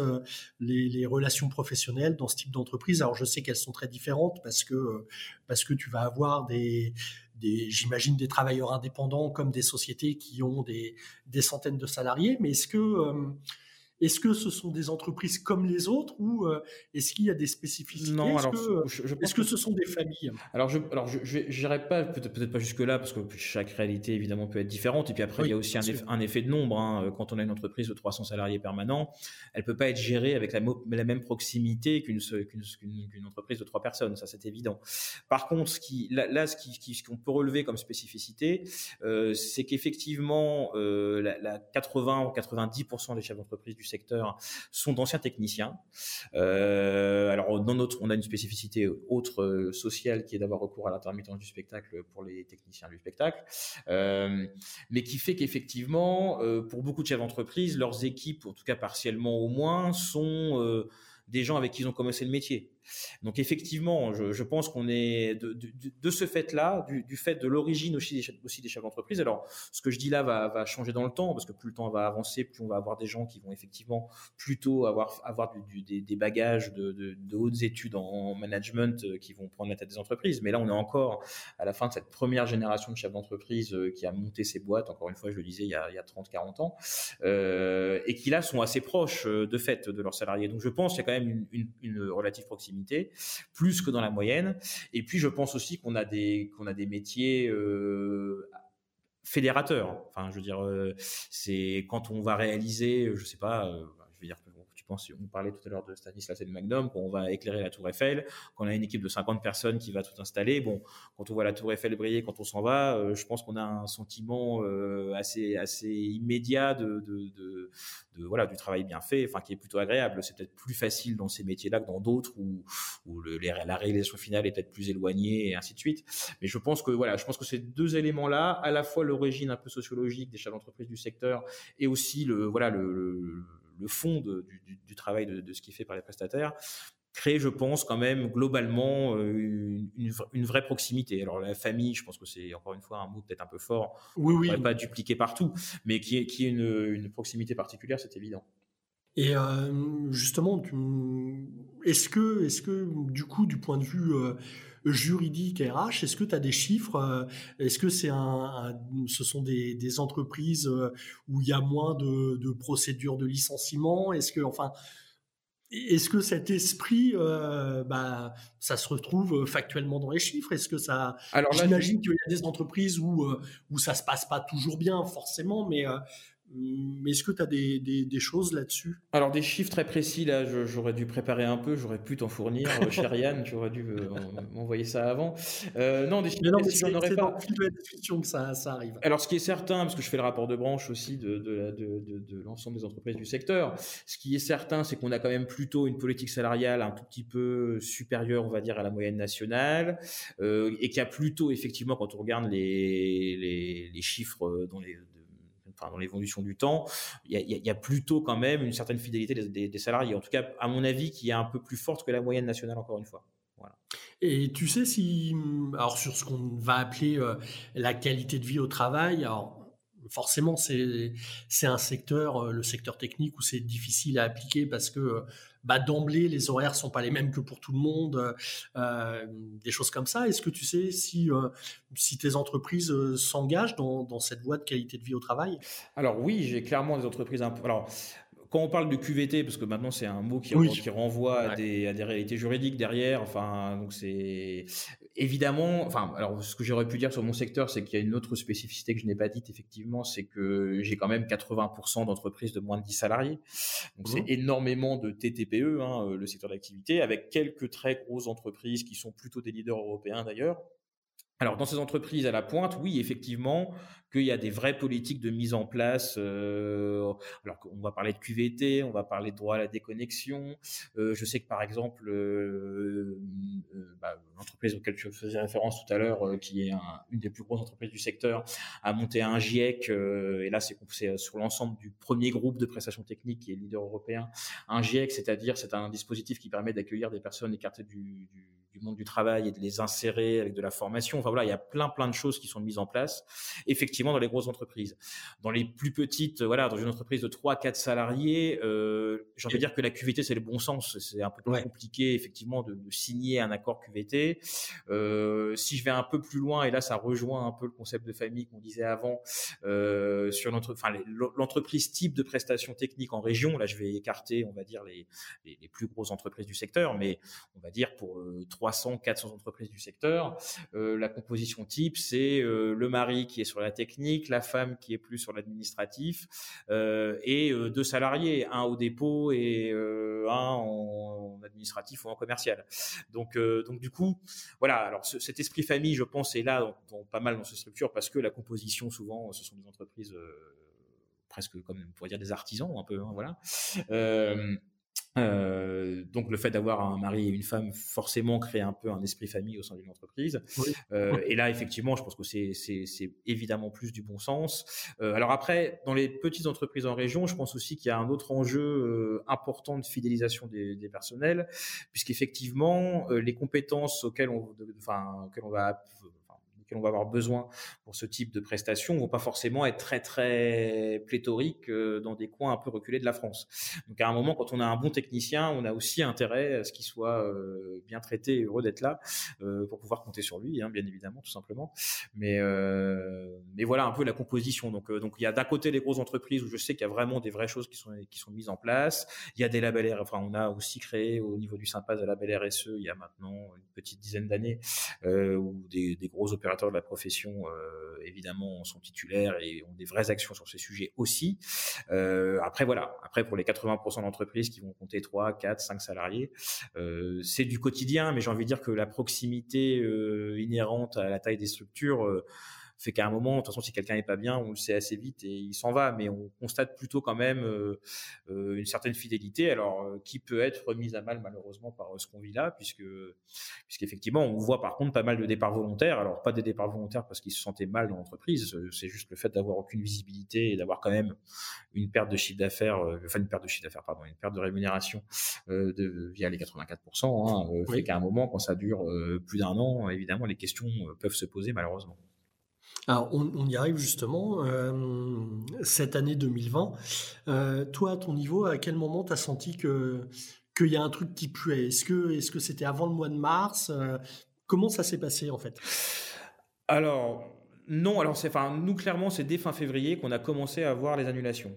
les, relations professionnelles dans ce type d'entreprise? Alors je sais qu'elles sont très différentes parce que parce que tu vas avoir des, j'imagine des travailleurs indépendants comme des sociétés qui ont des, des centaines de salariés, mais est-ce que est-ce que ce sont des entreprises comme les autres ou euh, est-ce qu'il y a des spécificités Non, est-ce que, je, est-ce que, ce sont des familles Alors, je, alors je, n'irai pas peut-être peut-être pas jusque là parce que chaque réalité évidemment peut être différente. Et puis après, il y a aussi un, un, effet de nombre. Hein. Quand on a une entreprise de 300 salariés permanents, elle peut pas être gérée avec la, la même proximité qu'une, qu'une, entreprise de trois personnes. Ça, c'est évident. Par contre, ce qui là, là ce qui, ce qu'on peut relever comme spécificité, euh, c'est qu'effectivement, euh, la, la 80 ou 90% des chefs d'entreprise du secteur sont d'anciens techniciens. alors dans notre, on a une spécificité autre sociale qui est d'avoir recours à l'intermittence du spectacle pour les techniciens du spectacle, mais qui fait qu'effectivement, pour beaucoup de chefs d'entreprise, leurs équipes, en tout cas partiellement au moins, sont des gens avec qui ils ont commencé le métier. Donc effectivement, je, pense qu'on est de, ce fait-là, du, fait de l'origine aussi des, aussi des chefs d'entreprise. Alors, ce que je dis là va, changer dans le temps, parce que plus le temps va avancer, plus on va avoir des gens qui vont effectivement plutôt avoir, avoir des, bagages de, hautes études en management euh, qui vont prendre la tête des entreprises. Mais là, on est encore à la fin de cette première génération de chefs d'entreprise euh, qui a monté ces boîtes, encore une fois, je le disais, il y a, 30-40 ans, euh, et qui là sont assez proches de fait de leurs salariés. Donc je pense qu'il y a quand même une relative proximité plus que dans la moyenne. Et puis, je pense aussi qu'on a des, qu'on a des métiers euh, fédérateurs. Enfin, je veux dire, euh, c'est quand on va réaliser, je sais pas, on parlait tout à l'heure de Stanislas et de Magnum, quand on va éclairer la Tour Eiffel, quand on a une équipe de 50 personnes qui va tout installer, bon, quand on voit la Tour Eiffel briller, quand on s'en va, euh, je pense qu'on a un sentiment euh, assez, assez immédiat de, voilà, du travail bien fait, enfin, qui est plutôt agréable. C'est peut-être plus facile dans ces métiers-là que dans d'autres où, le, la réalisation finale est peut-être plus éloignée et ainsi de suite. Mais je pense que, voilà, je pense que ces deux éléments-là, à la fois l'origine un peu sociologique des chefs d'entreprise du secteur et aussi le, voilà, le fond du, travail de, ce qui est fait par les prestataires, crée, je pense, quand même globalement euh, une, vraie proximité. Alors la famille, je pense que c'est encore une fois un mot peut-être un peu fort, oui, oui. pas dupliquer partout, mais qui est, qui est une, proximité particulière, c'est évident. Et euh, justement, est-ce que, est-ce que du coup, du point de vue euh, juridique RH, est-ce que tu as des chiffres Est-ce que c'est un, ce sont des, entreprises euh, où il y a moins de, procédures de licenciement? Est-ce que, enfin, est-ce que cet esprit, euh, bah, ça se retrouve factuellement dans les chiffres? Est-ce que ça Alors, j'imagine qu'il y a des entreprises où euh, où ça se passe pas toujours bien forcément, mais mais est-ce que tu as des, des, choses là-dessus? Alors des chiffres très précis, là, j'aurais dû préparer un peu, j'aurais pu t'en fournir, euh, cher Yann, j'aurais dû euh, m'envoyer ça avant. Euh, non, des chiffres précis, j'en aurais pas. Dans la discussion que ça, ça, arrive. Alors ce qui est certain, parce que je fais le rapport de branche aussi de, de, de, de l'ensemble des entreprises du secteur, ce qui est certain, c'est qu'on a quand même plutôt une politique salariale un tout petit peu supérieure, on va dire, à la moyenne nationale, euh, et qui a plutôt, effectivement, quand on regarde les, les, les chiffres dans les dans l'évolution du temps, il y, a, plutôt quand même une certaine fidélité des, salariés. En tout cas, à mon avis, qui est un peu plus forte que la moyenne nationale, encore une fois. Et tu sais si, alors sur ce qu'on va appeler euh, la qualité de vie au travail, alors forcément c'est c'est un secteur, euh, le secteur technique où c'est difficile à appliquer parce que euh, bah, d'emblée, les horaires sont pas les mêmes que pour tout le monde, euh, euh, des choses comme ça. Est-ce que tu sais si, euh, si tes entreprises s'engagent dans, dans, cette voie de qualité de vie au travail? Alors oui, j'ai clairement des entreprises. Alors quand on parle de QVT, parce que maintenant c'est un mot qui, qui renvoie à, des, à, des, réalités juridiques derrière, enfin, donc c'est évidemment, enfin, alors ce que j'aurais pu dire sur mon secteur, c'est qu'il y a une autre spécificité que je n'ai pas dite, effectivement, c'est que j'ai quand même 80% d'entreprises de moins de 10 salariés. Donc c'est mmh. énormément de TTPE, hein, le secteur d'activité, avec quelques très grosses entreprises qui sont plutôt des leaders européens d'ailleurs. Alors dans ces entreprises à la pointe, oui, effectivement, qu'il y a des vraies politiques de mise en place. Euh, alors on va parler de QVT, on va parler de droit à la déconnexion. Euh, je sais que par exemple, euh, bah, l'entreprise auquel je faisais référence tout à l'heure, qui est une des plus grosses entreprises du secteur, a monté un GIEC. et là, c'est sur l'ensemble du premier groupe de prestations techniques qui est leader européen. Un GIEC, c'est-à-dire c'est un dispositif qui permet d'accueillir des personnes écartées du, du du monde du travail et de les insérer avec de la formation. Enfin voilà, il y a plein plein de choses qui sont mises en place effectivement dans les grosses entreprises. Dans les plus petites, voilà, dans une entreprise de 3 4 salariés, euh, j'ai envie de dire que la QVT c'est le bon sens, c'est un peu plus compliqué effectivement de, de, signer un accord QVT. Euh, si je vais un peu plus loin et là ça rejoint un peu le concept de famille qu'on disait avant euh, sur l'entreprise type de prestations techniques en région, là je vais écarter on va dire les, les, les plus grosses entreprises du secteur, mais on va dire pour euh, 300, 400 entreprises du secteur. Euh, la composition type, c'est euh, le mari qui est sur la technique, la femme qui est plus sur l'administratif, euh, et deux salariés, un au dépôt et un en, administratif ou en commercial. Donc, donc du coup, voilà. Alors cet esprit famille, je pense, est là dans, pas mal dans ces structures parce que la composition, souvent, ce sont des entreprises presque comme on pourrait dire des artisans un peu, hein, voilà. Euh, euh, donc le fait d'avoir un mari et une femme forcément crée un peu un esprit famille au sein d'une entreprise. Euh, et là effectivement, je pense que c'est c'est évidemment plus du bon sens. Euh, alors après, dans les petites entreprises en région, je pense aussi qu'il y a un autre enjeu euh, important de fidélisation des, des personnels, puisqu'effectivement euh, les compétences auxquelles on, enfin auxquelles on va on va avoir besoin pour ce type de prestations vont pas forcément être très très pléthoriques euh, dans des coins un peu reculés de la France. Donc à un moment, quand on a un bon technicien, on a aussi intérêt à ce qu'il soit euh, bien traité et heureux d'être là euh, pour pouvoir compter sur lui, hein, bien évidemment, tout simplement. Mais mais voilà un peu la composition. Donc donc il y a d'un côté les grosses entreprises où je sais qu'il y a vraiment des vraies choses qui sont qui sont mises en place. Il y a des labels, enfin on a aussi créé au niveau du Sympas un label RSE il y a maintenant une petite dizaine d'années où des, des gros opérateurs de la profession, euh, évidemment, sont titulaires et ont des vraies actions sur ces sujets aussi. Euh, après, voilà. Après, pour les 80% d'entreprises qui vont compter 3, 4, 5 salariés, euh, c'est du quotidien, mais j'ai envie de dire que la proximité inhérente à la taille des structures fait qu'à un moment, de toute façon, si quelqu'un n'est pas bien, on le sait assez vite et il s'en va. Mais on constate plutôt quand même euh, euh, une certaine fidélité, alors euh, qui peut être remise à mal malheureusement par ce qu'on vit là, puisque puisqu'effectivement, on voit par contre pas mal de départs volontaires. Alors pas des départs volontaires parce qu'ils se sentaient mal dans l'entreprise, c'est juste le fait d'avoir aucune visibilité et d'avoir quand même une perte de chiffre d'affaires, enfin une perte de chiffre d'affaires, pardon, une perte de rémunération de, via les 84%, hein, fait qu'à un moment, quand ça dure plus d'un an, évidemment, les questions peuvent se poser malheureusement. Alors, on, y arrive justement. Euh, cette année 2020, euh, toi, à ton niveau, à quel moment tu as senti que qu'il y a un truc qui puait? Est-ce que que c'était avant le mois de mars? Euh, Comment ça s'est passé en fait? Alors, non, alors c'est, enfin, nous clairement, c'est dès fin février qu'on a commencé à voir les annulations.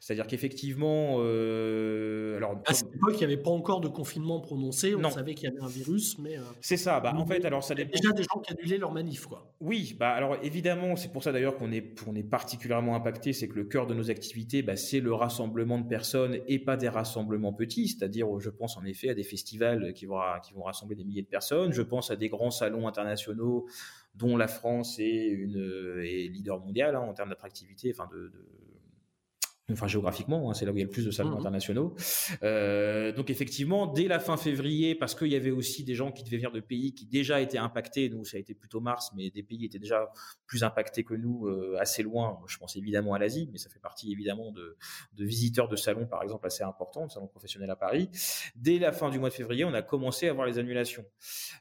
C'est-à-dire qu'effectivement, euh, alors à cette époque, il n'y avait pas encore de confinement prononcé. On savait qu'il y avait un virus, mais euh, c'est ça. Bah, en fait, alors ça dépend. Déjà des gens qui annulaient leur manif, quoi. Oui, bah alors évidemment, c'est pour ça d'ailleurs qu'on est, on est particulièrement impacté, c'est que le cœur de nos activités, bah, c'est le rassemblement de personnes et pas des rassemblements petits. C'est-à-dire, je pense en effet à des festivals qui vont, qui vont rassembler des milliers de personnes. Je pense à des grands salons internationaux dont la France est une est leader mondial hein, en termes d'attractivité, enfin de, de enfin géographiquement, hein, c'est là où il y a le plus de salons mmh. internationaux. Euh, donc effectivement, dès la fin février, parce qu'il y avait aussi des gens qui devaient venir de pays qui déjà étaient impactés, nous ça a été plutôt mars, mais des pays étaient déjà plus impactés que nous, euh, assez loin. Je pense évidemment à l'Asie, mais ça fait partie évidemment de, de visiteurs de salons, par exemple, assez importants, de salons professionnels à Paris. Dès la fin du mois de février, on a commencé à voir les annulations.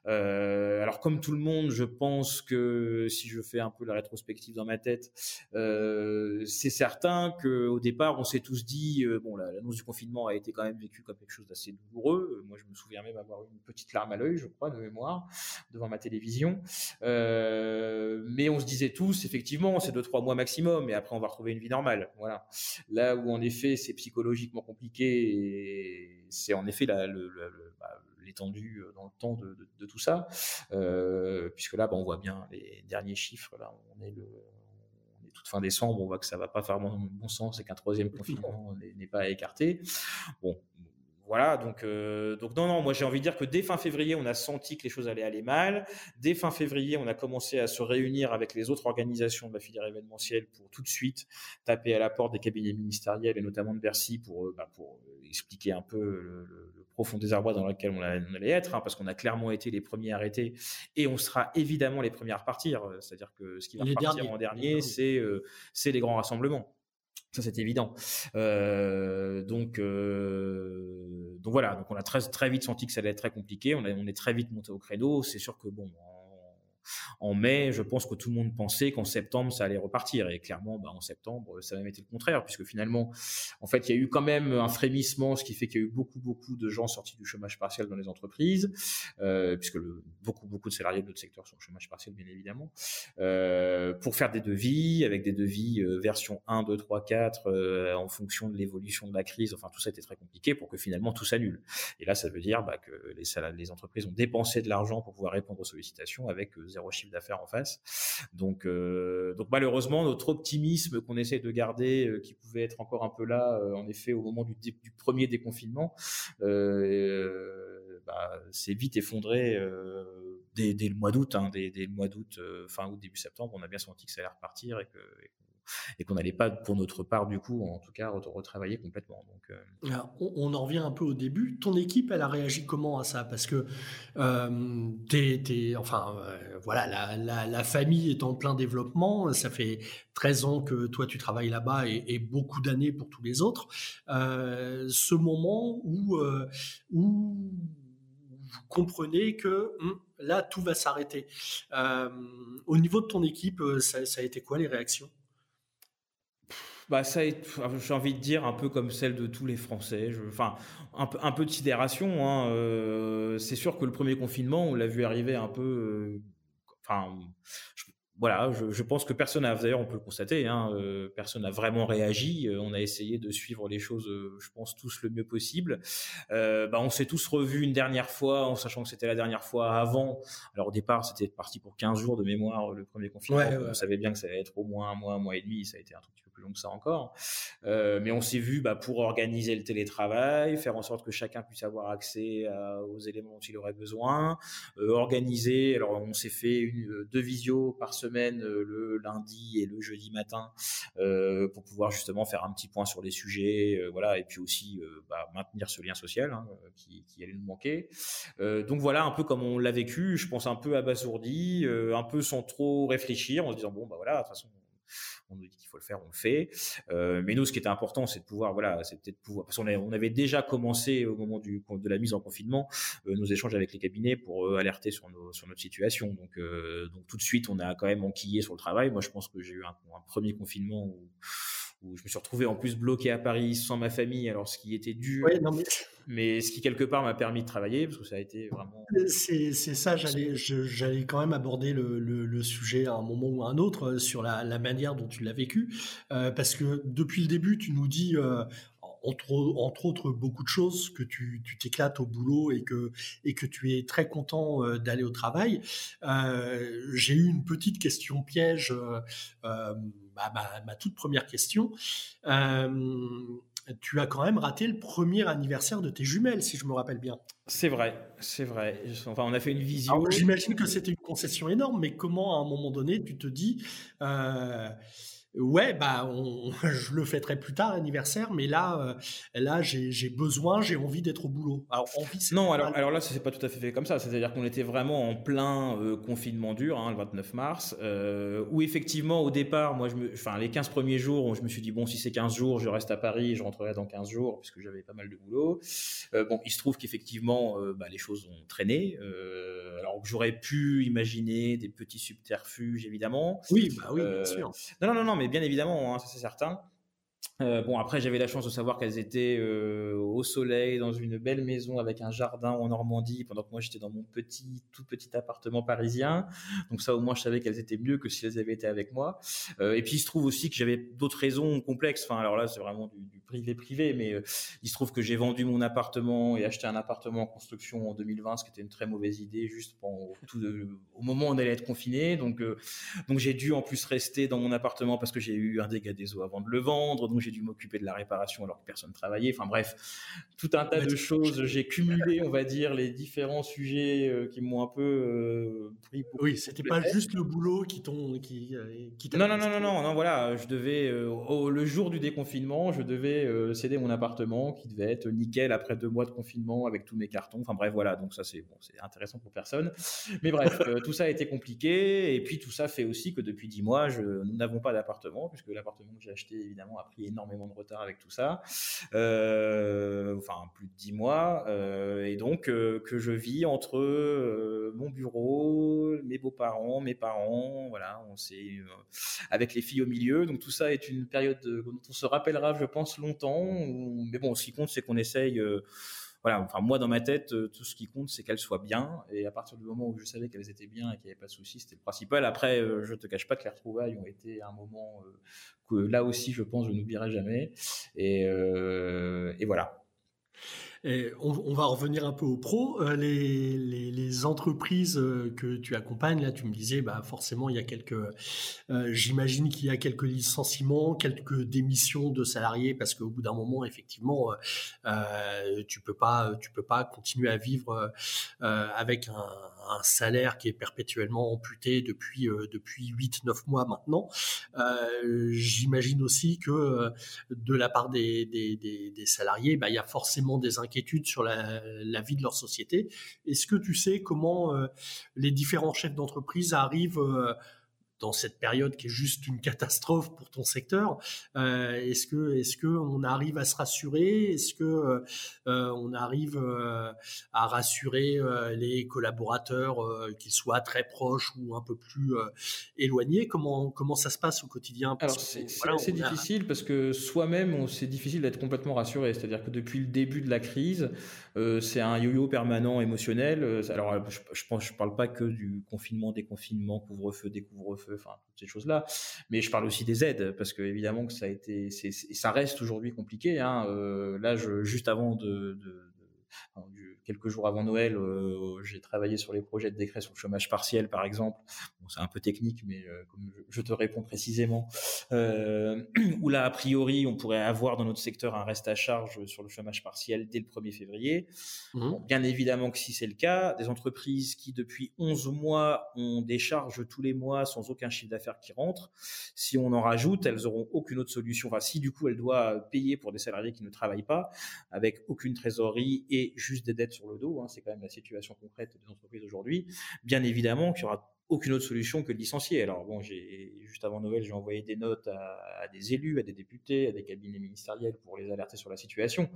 Euh, alors comme tout le monde, je pense que si je fais un peu la rétrospective dans ma tête, c'est certain que au départ on s'est tous dit, euh, bon, l'annonce du confinement a été quand même vécue comme quelque chose d'assez douloureux. Euh, moi, je me souviens même avoir une petite larme à l'œil, je crois, de mémoire, devant ma télévision. Euh, mais on se disait tous, effectivement, c'est deux trois mois maximum, et après on va retrouver une vie normale. Voilà. Là où en effet c'est psychologiquement compliqué, c'est en effet bah, l'étendue dans le temps de, tout ça, puisque là, bah, on voit bien les derniers chiffres. Là, on est le fin décembre, on voit que ça va pas faire bon, bon sens et qu'un troisième confinement n'est pas écarté. Bon, voilà, donc, euh, donc non, non, moi j'ai envie de dire que dès fin février, on a senti que les choses allaient aller mal. Dès fin février, on a commencé à se réunir avec les autres organisations de la filière événementielle pour tout de suite taper à la porte des cabinets ministériels et notamment de Bercy pour, euh, bah, pour expliquer un peu le, le, profond désarroi dans lequel on, allait être, hein, parce qu'on a clairement été les premiers arrêtés et on sera évidemment les premiers à repartir. C'est-à-dire que ce qui va repartir en dernier, c'est euh, les grands rassemblements. Ça, c'est évident. Euh, donc, euh, donc voilà. Donc, on a très, très vite senti que ça allait être très compliqué. On, on est très vite monté au credo. C'est sûr que bon, en mai, je pense que tout le monde pensait qu'en septembre, ça allait repartir. Et clairement, bah, en septembre, ça a même été le contraire, puisque finalement, en fait, il y a eu quand même un frémissement, ce qui fait qu'il y a eu beaucoup, beaucoup de gens sortis du chômage partiel dans les entreprises, euh, puisque beaucoup, beaucoup de salariés de notre secteur sont au chômage partiel, bien évidemment, euh, pour faire des devis, avec des devis euh, version 1, 2, 3, 4, en fonction de l'évolution de la crise. Enfin, tout ça était très compliqué pour que finalement tout s'annule. Et là, ça veut dire bah, que les, les entreprises ont dépensé de l'argent pour pouvoir répondre aux sollicitations avec zéro chiffre d'affaires en face. Donc, euh, donc malheureusement, notre optimisme qu'on essaie de garder, euh, qui pouvait être encore un peu là, euh, en effet, au moment du, premier déconfinement, bah, s'est vite effondré dès, le mois d'août. Hein, dès, le mois d'août, fin août, début septembre, on a bien senti que ça allait repartir et qu'on n'allait pas pour notre part du coup, en tout cas, retravailler complètement. Donc, on, en revient un peu au début. Ton équipe, elle a réagi comment à ça? Parce que t'es, enfin, voilà, la, famille est en plein développement. Ça fait 13 ans que toi tu travailles là-bas et, beaucoup d'années pour tous les autres. ce moment où, vous comprenez que hum, là, tout va s'arrêter. Euh, au niveau de ton équipe, euh, ça, a été quoi les réactions? Bah, ça j'ai envie de dire un peu comme celle de tous les Français. enfin, un peu, un peu de sidération. Hein, euh, c'est sûr que le premier confinement, on l'a vu arriver un peu. enfin, voilà, je, pense que personne n'a, d'ailleurs on peut le constater, hein, euh, personne n'a vraiment réagi. Euh, on a essayé de suivre les choses, euh, je pense tous le mieux possible. bah, on s'est tous revus une dernière fois, en sachant que c'était la dernière fois avant. Alors au départ, c'était parti pour 15 jours de mémoire le premier confinement. On savait bien que ça allait être au moins un mois, un mois et demi. Ça a été un peu plus que ça encore. mais on s'est vu bah, pour organiser le télétravail, faire en sorte que chacun puisse avoir accès aux éléments dont il aurait besoin, organiser. Alors on s'est fait une, deux visios par semaine euh, le lundi et le jeudi matin euh, pour pouvoir justement faire un petit point sur les sujets, euh, voilà, et puis aussi bah, maintenir ce lien social hein, qui, allait nous manquer. donc voilà, un peu comme on l'a vécu, je pense un peu abasourdi, un peu sans trop réfléchir, en se disant bon bah voilà, de toute façon on nous dit qu'il faut le faire, on le fait. Euh, mais nous, ce qui était important, c'est de pouvoir, voilà, c'est peut-être pouvoir, parce qu'on on avait déjà commencé au moment du, de la mise en confinement euh, nos échanges avec les cabinets pour euh, alerter sur, nos, sur notre situation. Donc, donc tout de suite, on a quand même enquillé sur le travail. Moi, je pense que j'ai eu un, un premier confinement où où je me suis retrouvé en plus bloqué à Paris sans ma famille, alors ce qui était dur, mais... ce qui quelque part m'a permis de travailler, parce que ça a été vraiment... C'est ça, j'allais j'allais quand même aborder le, le, sujet à un moment ou à un autre euh, sur la, la manière dont tu l'as vécu, euh, parce que depuis le début, tu nous dis... Euh, entre, entre, autres beaucoup de choses, que tu t'éclates au boulot et que, et que tu es très content d'aller au travail. Euh, J'ai eu une petite question piège euh, ma, toute première question. Euh, tu as quand même raté le premier anniversaire de tes jumelles, si je me rappelle bien. C'est vrai, c'est vrai. Enfin, on a fait une vision. J'imagine que c'était une concession énorme, mais comment à un moment donné tu te dis euh, ouais, bah, je le fêterai plus tard, anniversaire, mais là, euh, là, j'ai besoin, j'ai envie d'être au boulot. Alors, non, alors, alors là, c'est pas tout à fait fait comme ça. C'est-à-dire qu'on était vraiment en plein euh, confinement dur, hein, le 29 mars, euh, où effectivement, au départ, moi, je me, enfin, les 15 premiers jours, je me suis dit, bon, si c'est 15 jours, je reste à Paris, je rentrerai dans 15 jours, puisque j'avais pas mal de boulot. bon, il se trouve qu'effectivement, bah, les choses ont traîné. alors, j'aurais pu imaginer des petits subterfuges, évidemment. Oui, bah oui, bien sûr. Non, non, non, non, bien évidemment, hein, ça c'est certain. Euh, bon, après, j'avais la chance de savoir qu'elles étaient euh, au soleil, dans une belle maison avec un jardin en Normandie, pendant que moi j'étais dans mon petit, tout petit appartement parisien. Donc ça, au moins, je savais qu'elles étaient mieux que si elles avaient été avec moi. Euh, et puis, il se trouve aussi que j'avais d'autres raisons complexes. Enfin, alors là, c'est vraiment du, privé privé, mais il se trouve que j'ai vendu mon appartement et acheté un appartement en construction en 2020, ce qui était une très mauvaise idée, juste pendant tout au moment où on allait être confiné. Donc, donc j'ai dû en plus rester dans mon appartement parce que j'ai eu un dégât des eaux avant de le vendre. Donc j'ai dû m'occuper de la réparation alors que personne travaillait. Enfin bref, tout un tas de choses. J'ai cumulé, on va dire, les différents sujets euh, qui m'ont un peu euh, pris. Pour oui, c'était pas juste le boulot qui t'ont qui, euh, qui non, non, non, non, non, non, voilà, je devais le jour du déconfinement, je devais céder mon appartement qui devait être nickel après deux mois de confinement avec tous mes cartons. Enfin bref, voilà, donc ça c'est bon, c'est intéressant pour personne. Mais bref, tout ça a été compliqué et puis tout ça fait aussi que depuis dix mois, je, nous n'avons pas d'appartement puisque l'appartement que j'ai acheté évidemment a pris énormément de retard avec tout ça, euh, enfin plus de dix mois, euh, et donc euh, que je vis entre mon bureau, mes beaux-parents, mes parents, voilà, on s'est avec les filles au milieu, donc tout ça est une période dont on se rappellera, je pense, longtemps. Mais bon, ce qui compte, c'est qu'on essaye voilà, enfin moi dans ma tête, tout ce qui compte, c'est qu'elles soient bien. Et à partir du moment où je savais qu'elles étaient bien et qu'il n'y avait pas de soucis, c'était le principal. Après, je te cache pas que les retrouvailles ont été un moment que là aussi, je pense, je n'oublierai jamais. Et, euh, et voilà. On, va revenir un peu au pro. Euh, les, entreprises euh, que tu accompagnes, là, tu me disais, bah, forcément, il y a quelques, euh, j'imagine qu'il y a quelques licenciements, quelques démissions de salariés, parce qu'au bout d'un moment, effectivement, tu peux peux pas continuer à vivre avec un, salaire qui est perpétuellement amputé depuis depuis 8-9 mois maintenant. j'imagine aussi que de la part des, salariés, bah, il y a forcément des sur la, vie de leur société. Est-ce que tu sais comment euh, les différents chefs d'entreprise arrivent euh, dans cette période qui est juste une catastrophe pour ton secteur euh, Est-ce que est-ce que on arrive à se rassurer? Est-ce que euh, euh, on arrive à rassurer les collaborateurs, qu'ils soient très proches ou un peu plus éloignés? Comment comment ça se passe au quotidien? Alors c'est difficile parce que soi-même, c'est difficile d'être complètement rassuré. C'est-à-dire que depuis le début de la crise, c'est un yo-yo permanent émotionnel. Alors je, je pense, je parle pas que du confinement, déconfinement, couvre-feu, découvre-feu enfin toutes ces choses-là. Mais je parle aussi des aides parce que évidemment que ça a été, ça reste aujourd'hui compliqué. Hein. Euh, là, je, juste avant de, quelques jours avant Noël, euh, j'ai travaillé sur les projets de décret sur le chômage partiel, par exemple. Bon, c'est un peu technique, mais euh, comme je, te réponds précisément, euh, où là, a priori, on pourrait avoir dans notre secteur un reste à charge sur le chômage partiel dès le 1er février. Mmh. bien évidemment que si c'est le cas, des entreprises qui, depuis 11 mois, ont des charges tous les mois sans aucun chiffre d'affaires qui rentre, si on en rajoute, elles auront aucune autre solution. Enfin, si du coup, elles doivent payer pour des salariés qui ne travaillent pas, avec aucune trésorerie et juste des dettes sur le dos, hein, c'est quand même la situation concrète des entreprises aujourd'hui, bien évidemment qu'il y aura aucune autre solution que de licencier. Alors bon, j'ai juste avant Noël, j'ai envoyé des notes à, des élus, à des députés, à des cabinets ministériels pour les alerter sur la situation.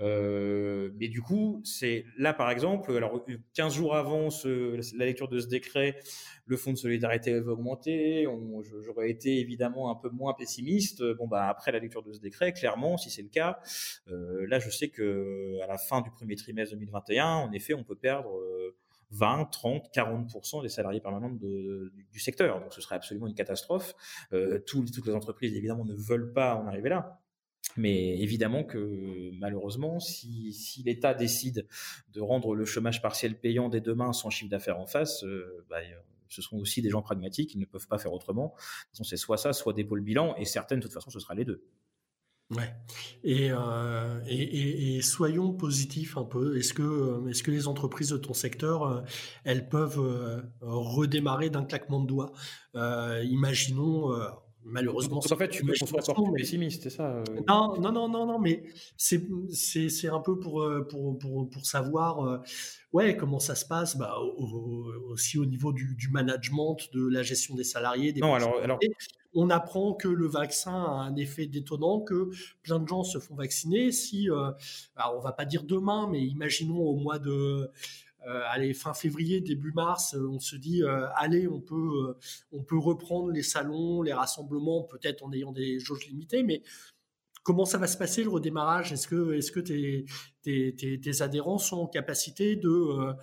Euh, mais du coup, c'est là par exemple, alors 15 jours avant la lecture de ce décret, le fonds de solidarité va augmenter. J'aurais été évidemment un peu moins pessimiste. Bon bah après la lecture de ce décret, clairement, si c'est le cas, euh, là je sais que à la fin du premier trimestre 2021, en effet, on peut perdre euh, 20, 30, 40% des salariés permanents du, secteur. Donc ce serait absolument une catastrophe. Euh, toutes les entreprises, évidemment, ne veulent pas en arriver là. Mais évidemment que malheureusement, si, l'État décide de rendre le chômage partiel payant dès demain sans chiffre d'affaires en face, euh, bah, ce sont aussi des gens pragmatiques, ils ne peuvent pas faire autrement. C'est soit ça, soit des pôles bilan, et certaines, de toute façon, ce sera les deux. Ouais. Euh, et, et, soyons positifs un peu. Est-ce que, est-ce que les entreprises de ton secteur, euh, elles peuvent euh, redémarrer d'un claquement de doigts? Imaginons, malheureusement. En fait, tu veux qu'on soit encore pessimiste, c'est ça Non, non, non, non, non, mais c'est, c'est, c'est un peu pour, pour, pour, pour savoir ouais, comment ça se passe bah, aussi au niveau du, du, management, de la gestion des salariés. Des non, alors, alors, on apprend que le vaccin a un effet détonnant, que plein de gens se font vacciner. Si, euh, on va pas dire demain, mais imaginons au mois de euh, allez, fin février, début mars, on se dit, euh, allez, on peut, euh, on peut reprendre les salons, les rassemblements, peut-être en ayant des jauges limitées, mais comment ça va se passer le redémarrage? Est-ce que, est-ce que tes, adhérents sont en capacité de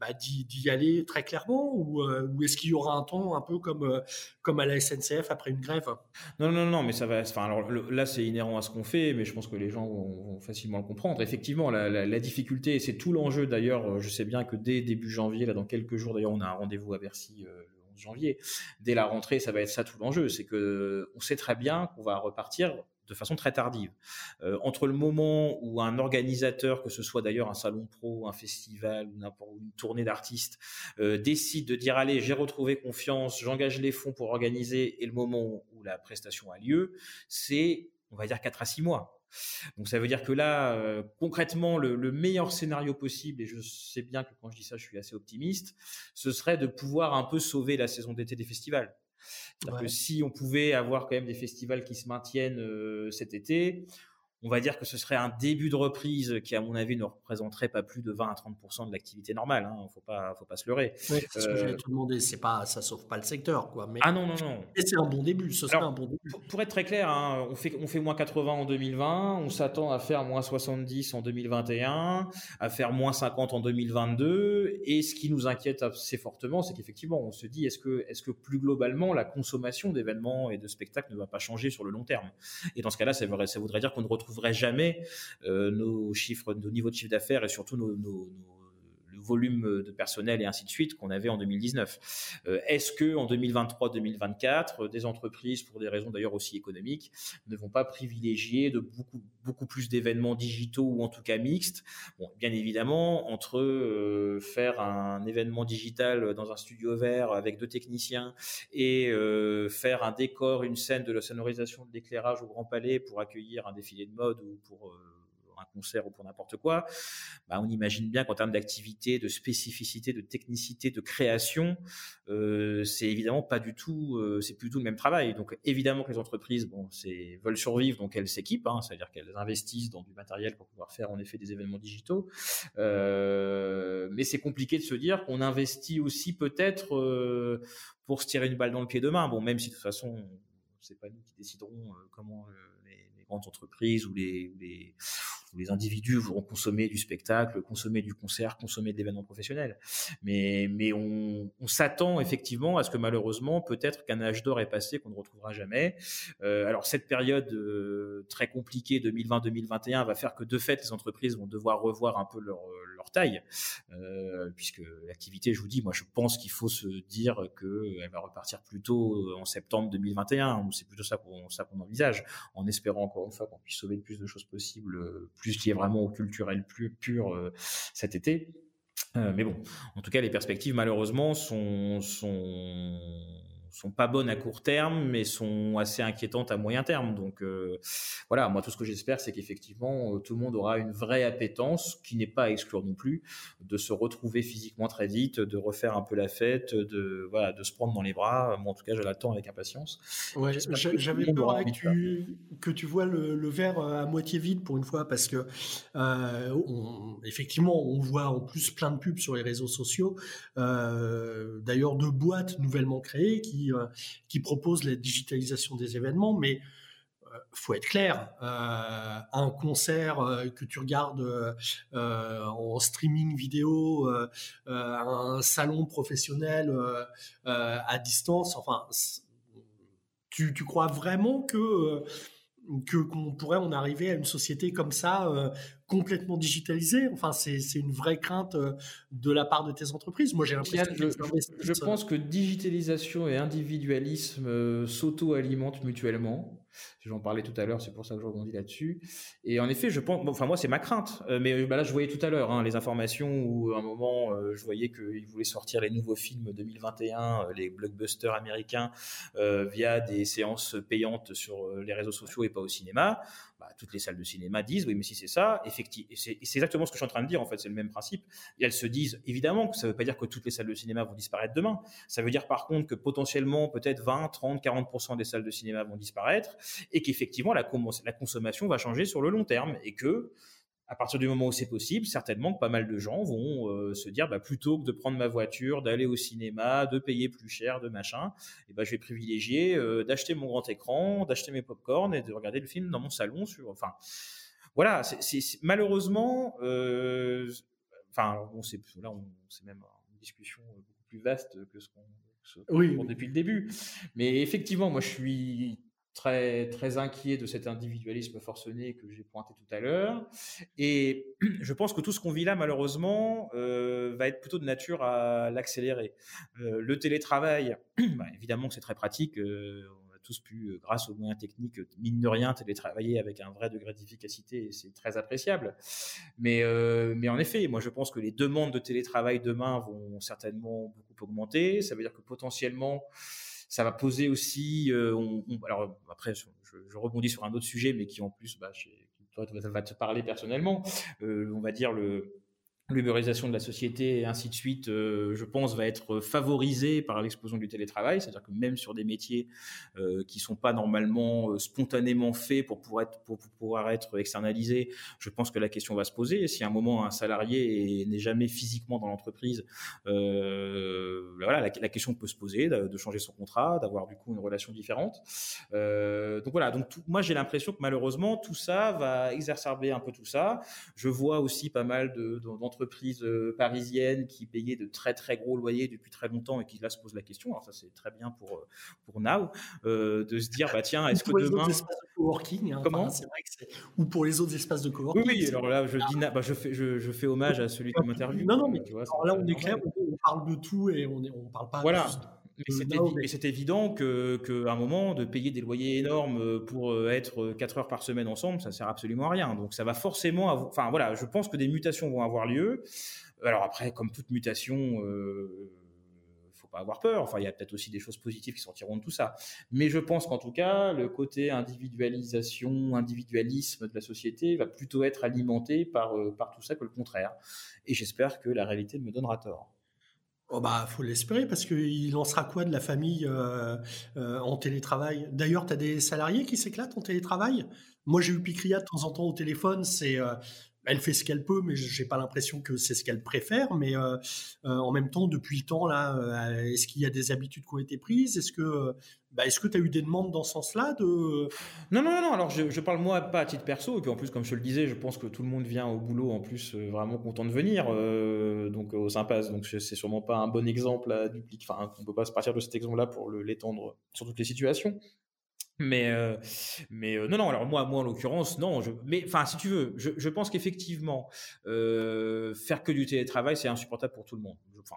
bah, d'y aller très clairement euh, ou, est-ce qu'il y aura un temps un peu comme, euh, comme à la SNCF après une grève? Non, non, non, mais ça va. Enfin, alors là, c'est inhérent à ce qu'on fait, mais je pense que les gens vont, facilement le comprendre. Effectivement, la, difficulté, c'est tout l'enjeu d'ailleurs. Je sais bien que dès début janvier, là, dans quelques jours, d'ailleurs, on a un rendez-vous à Bercy. Euh, le 11 janvier. Dès la rentrée, ça va être ça tout l'enjeu. C'est que on sait très bien qu'on va repartir de façon très tardive. Euh, entre le moment où un organisateur, que ce soit d'ailleurs un salon pro, un festival ou une tournée d'artistes, euh, décide de dire allez, j'ai retrouvé confiance, j'engage les fonds pour organiser, et le moment où la prestation a lieu, c'est, on va dire, 4 à 6 mois. Donc ça veut dire que là, euh, concrètement, le, meilleur scénario possible, et je sais bien que quand je dis ça, je suis assez optimiste, ce serait de pouvoir un peu sauver la saison d'été des festivals que si on pouvait avoir quand même des festivals qui se maintiennent euh, cet été, on va dire que ce serait un début de reprise qui, à mon avis, ne représenterait pas plus de 20 à 30 de l'activité normale. Il hein. ne faut pas, faut pas se leurrer. Oui, c'est ce que j'allais euh, te demander. C'est pas, ça sauve pas le secteur, quoi. Mais, ah non, non, non. c'est un bon début. Ce serait un bon début. Pour, être très clair, hein, on fait, on fait moins 80 en 2020. On s'attend à faire moins 70 en 2021, à faire moins 50 en 2022. Et ce qui nous inquiète assez fortement, c'est qu'effectivement, on se dit, est-ce que, est-ce que plus globalement, la consommation d'événements et de spectacles ne va pas changer sur le long terme? Et dans ce cas-là, ça, ça voudrait dire qu'on ne retrouve jamais nos chiffres, nos niveaux de chiffre d'affaires et surtout nos volume de personnel et ainsi de suite qu'on avait en 2019. Euh, est-ce que en 2023-2024, des entreprises, pour des raisons d'ailleurs aussi économiques, ne vont pas privilégier de beaucoup beaucoup plus d'événements digitaux ou en tout cas mixtes? Bon, bien évidemment, entre euh, faire un événement digital dans un studio vert avec deux techniciens et euh, faire un décor, une scène de la sonorisation, de l'éclairage au Grand Palais pour accueillir un défilé de mode ou pour concert ou pour n'importe quoi, bah, on imagine bien qu'en termes d'activité, de spécificité, de technicité, de création, euh, c'est évidemment pas du tout, euh, c'est plus tout le même travail. Donc évidemment que les entreprises, bon, veulent survivre, donc elles s'équipent, hein, c'est-à-dire qu'elles investissent dans du matériel pour pouvoir faire en effet des événements digitaux. Euh, mais c'est compliqué de se dire qu'on investit aussi peut-être pour se tirer une balle dans le pied demain. Bon, même si de toute façon, c'est pas nous qui déciderons comment grandes entreprises ou les, les les individus vont consommer du spectacle, consommer du concert, consommer de l'événement professionnel. Mais, mais on, s'attend effectivement à ce que malheureusement, peut-être qu'un âge d'or est passé qu'on ne retrouvera jamais. Euh, alors cette période euh, très compliquée 2020-2021 va faire que de fait, les entreprises vont devoir revoir un peu leur taille, euh, puisque l'activité, je vous dis, moi je pense qu'il faut se dire qu'elle va repartir plutôt en septembre 2021. C'est plutôt ça qu'on envisage, en espérant encore une fois qu'on puisse sauver le plus de choses possibles plus qui est vraiment au culturel plus pur euh, cet été. Euh, mais bon, en tout cas, les perspectives malheureusement sont sont pas bonnes à court terme, mais sont assez inquiétantes à moyen terme. Donc euh, voilà, moi tout ce que j'espère, c'est qu'effectivement tout le monde aura une vraie appétence, qui n'est pas à exclure non plus, de se retrouver physiquement très vite, de refaire un peu la fête, de voilà, de se prendre dans les bras. Moi en tout cas, je l'attends avec impatience. Ouais, j'avais peur que tu, que tu vois le, verre à moitié vide pour une fois, parce que euh, effectivement, on voit en plus plein de pubs sur les réseaux sociaux, euh, d'ailleurs de boîtes nouvellement créées qui euh, qui, propose la digitalisation des événements, mais euh, faut être clair, euh, un concert que tu regardes en streaming vidéo, un salon professionnel à distance, enfin, tu, tu, crois vraiment que que qu'on pourrait en arriver à une société comme ça complètement digitalisée Enfin, c'est une vraie crainte euh, de la part de tes entreprises. Moi, j'ai l'impression que je, je, pense que digitalisation et individualisme euh, s'auto-alimentent mutuellement. J'en parlais tout à l'heure, c'est pour ça que je rebondis là-dessus. Et en effet, je pense, enfin moi c'est ma crainte, euh, mais bah, là je voyais tout à l'heure hein, les informations où à un moment euh, je voyais qu'ils voulaient sortir les nouveaux films 2021, euh, les blockbusters américains via des séances payantes sur les réseaux sociaux et pas au cinéma. Bah, toutes les salles de cinéma disent oui mais si c'est ça, effectivement, c'est exactement ce que je suis en train de dire en fait, c'est le même principe. Elles se disent évidemment que ça ne veut pas dire que toutes les salles de cinéma vont disparaître demain. Ça veut dire par contre que potentiellement peut-être 20, 30, 40% des salles de cinéma vont disparaître et qu'effectivement la, la consommation va changer sur le long terme et que à partir du moment où c'est possible, certainement que pas mal de gens vont euh, se dire, bah, plutôt que de prendre ma voiture, d'aller au cinéma, de payer plus cher, de machin, et eh ben, je vais privilégier euh, d'acheter mon grand écran, d'acheter mes pop-corn et de regarder le film dans mon salon. Sur, enfin, voilà, c'est malheureusement, euh, enfin, on sait, là, c'est même une discussion beaucoup plus vaste que ce qu'on oui. depuis le début. Mais effectivement, moi, je suis très, très inquiet de cet individualisme forcené que j'ai pointé tout à l'heure. Et je pense que tout ce qu'on vit là, malheureusement, euh, va être plutôt de nature à l'accélérer. Euh, le télétravail, bah, évidemment que c'est très pratique. Euh, on a tous pu, grâce aux moyens techniques, mine de rien, télétravailler avec un vrai degré d'efficacité c'est très appréciable. Mais, mais en effet, moi je pense que les demandes de télétravail demain vont certainement beaucoup augmenter. Ça veut dire que potentiellement, ça va poser aussi. Euh, alors après, je, rebondis sur un autre sujet, mais qui en plus, bah, toi, va te parler personnellement. Euh, on va dire le l'ubérisation de la société et ainsi de suite, euh, je pense, va être favorisée par l'explosion du télétravail. C'est-à-dire que même sur des métiers euh, qui sont pas normalement euh, spontanément faits pour pouvoir, être, externalisés, je pense que la question va se poser. Si à un moment un salarié n'est jamais physiquement dans l'entreprise, euh, voilà, la, question peut se poser de, changer son contrat, d'avoir du coup une relation différente. Donc voilà. Donc moi j'ai l'impression que malheureusement tout ça va exacerber un peu tout ça. Je vois aussi pas mal de, de entreprises parisiennes qui payaient de très très gros loyers depuis très longtemps et qui là se posent la question. Alors ça c'est très bien pour pour Now de se dire bah tiens est-ce que demain coworking. Hein, Comment c'est vrai que Ou pour les autres espaces de coworking. Oui, oui alors là, je, dis, bah, je, fais, je, je, fais hommage à celui qui m'interviewe. Non, non, mais tu vois, là, on est clair, on, parle de tout et on ne on parle pas voilà. Mais c'est évident qu'à que un moment, de payer des loyers énormes pour euh, être 4 heures par semaine ensemble, ça sert absolument à rien. Donc ça va forcément avoir... Enfin voilà, je pense que des mutations vont avoir lieu. Alors après, comme toute mutation... Euh, avoir peur. Enfin, il y a peut-être aussi des choses positives qui sortiront de tout ça. Mais je pense qu'en tout cas, le côté individualisation, individualisme de la société va plutôt être alimenté par, euh, par tout ça que le contraire. Et j'espère que la réalité me donnera tort. Oh bah, faut l'espérer parce qu'il en sera quoi de la famille euh, euh, en télétravail? D'ailleurs, tu as des salariés qui s'éclatent en télétravail? Moi, j'ai eu Picria de temps en temps au téléphone. C'est elle fait ce qu'elle peut, mais j'ai pas l'impression que c'est ce qu'elle préfère. Mais euh, euh, en même temps, depuis le temps, là, euh, est-ce qu'il y a des habitudes qui ont été prises? Est-ce que que tu as eu des demandes dans ce sens-là de... Non, non, non, alors je, je, parle moi pas à titre perso, et puis en plus, comme je te le disais, je pense que tout le monde vient au boulot en plus vraiment content de venir, donc au Sympas, donc c'est sûrement pas un bon exemple à dupliquer, enfin, on peut pas se partir de cet exemple-là pour l'étendre sur toutes les situations. Mais, euh, mais euh, non, non. Alors moi, moi en l'occurrence, non. Je, mais enfin, si tu veux, je, je pense qu'effectivement, euh, faire que du télétravail, c'est insupportable pour tout le monde. Enfin,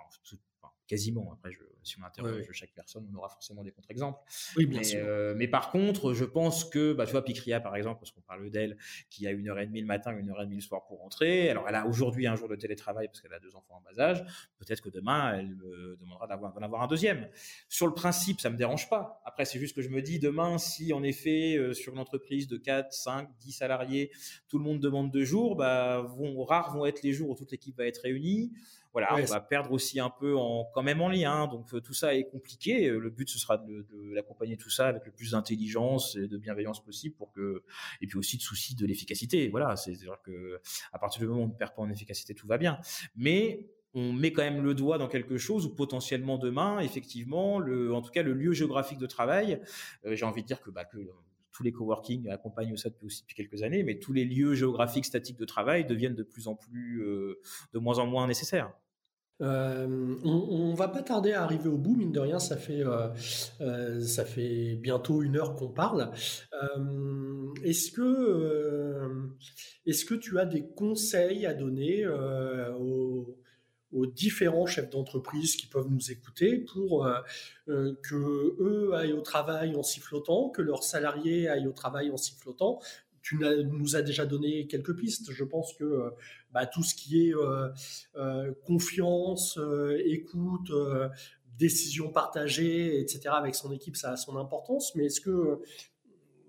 quasiment. Après, je, si on interroge chaque personne, on aura forcément des contre-exemples. Oui, bien mais, sûr. Euh, mais par contre, je pense que, bah, tu vois, Picria, par exemple, parce qu'on parle d'elle, qui a une heure et demie le matin, une heure et demie le soir pour rentrer. Alors, elle a aujourd'hui un jour de télétravail parce qu'elle a deux enfants en bas âge. Peut-être que demain, elle me demandera d'en avoir un deuxième. Sur le principe, ça me dérange pas. Après, c'est juste que je me dis, demain, si en effet, euh, sur une entreprise de 4, 5, 10 salariés, tout le monde demande deux jours, bah, vont, rares vont être les jours où toute l'équipe va être réunie voilà, on va perdre aussi un peu en, quand même en lien. Donc euh, tout ça est compliqué. Euh, le but ce sera de, de l'accompagner tout ça avec le plus d'intelligence et de bienveillance possible pour que, et puis aussi de souci de l'efficacité. Voilà, c'est-à-dire que à partir du moment où on ne perd pas en efficacité, tout va bien. Mais on met quand même le doigt dans quelque chose où potentiellement demain, effectivement, le, en tout cas le lieu géographique de travail, euh, j'ai envie de dire que, bah, que tous les coworking accompagnent ça depuis aussi depuis quelques années, mais tous les lieux géographiques statiques de travail deviennent de plus en plus, de moins en moins nécessaires. Euh, on, va pas tarder à arriver au bout, mine de rien, ça fait, euh, euh, ça fait bientôt une heure qu'on parle. est-ce que, est-ce que tu as des conseils à donner aux, différents chefs d'entreprise qui peuvent nous écouter pour que eux aillent au travail en sifflotant, que leurs salariés aillent au travail en sifflotant, tu nous as déjà donné quelques pistes. Je pense que euh, bah, tout ce qui est euh, euh, confiance, écoute, décision partagée, etc. avec son équipe, ça a son importance. Mais est-ce que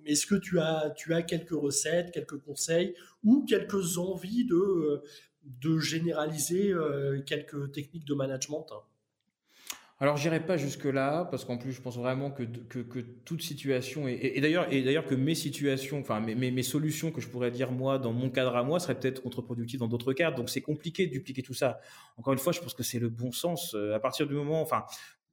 est-ce que tu as, tu as quelques recettes, quelques conseils ou quelques envies de, de généraliser quelques techniques de management? Alors, j'irai pas jusque-là, parce qu'en plus, je pense vraiment que, que, toute situation, et, d'ailleurs, et d'ailleurs que mes situations, enfin mes, mes, solutions que je pourrais dire moi dans mon cadre à moi seraient peut-être contre-productives dans d'autres cadres. Donc, c'est compliqué de dupliquer tout ça. Encore une fois, je pense que c'est le bon sens. Euh, à partir du moment, enfin,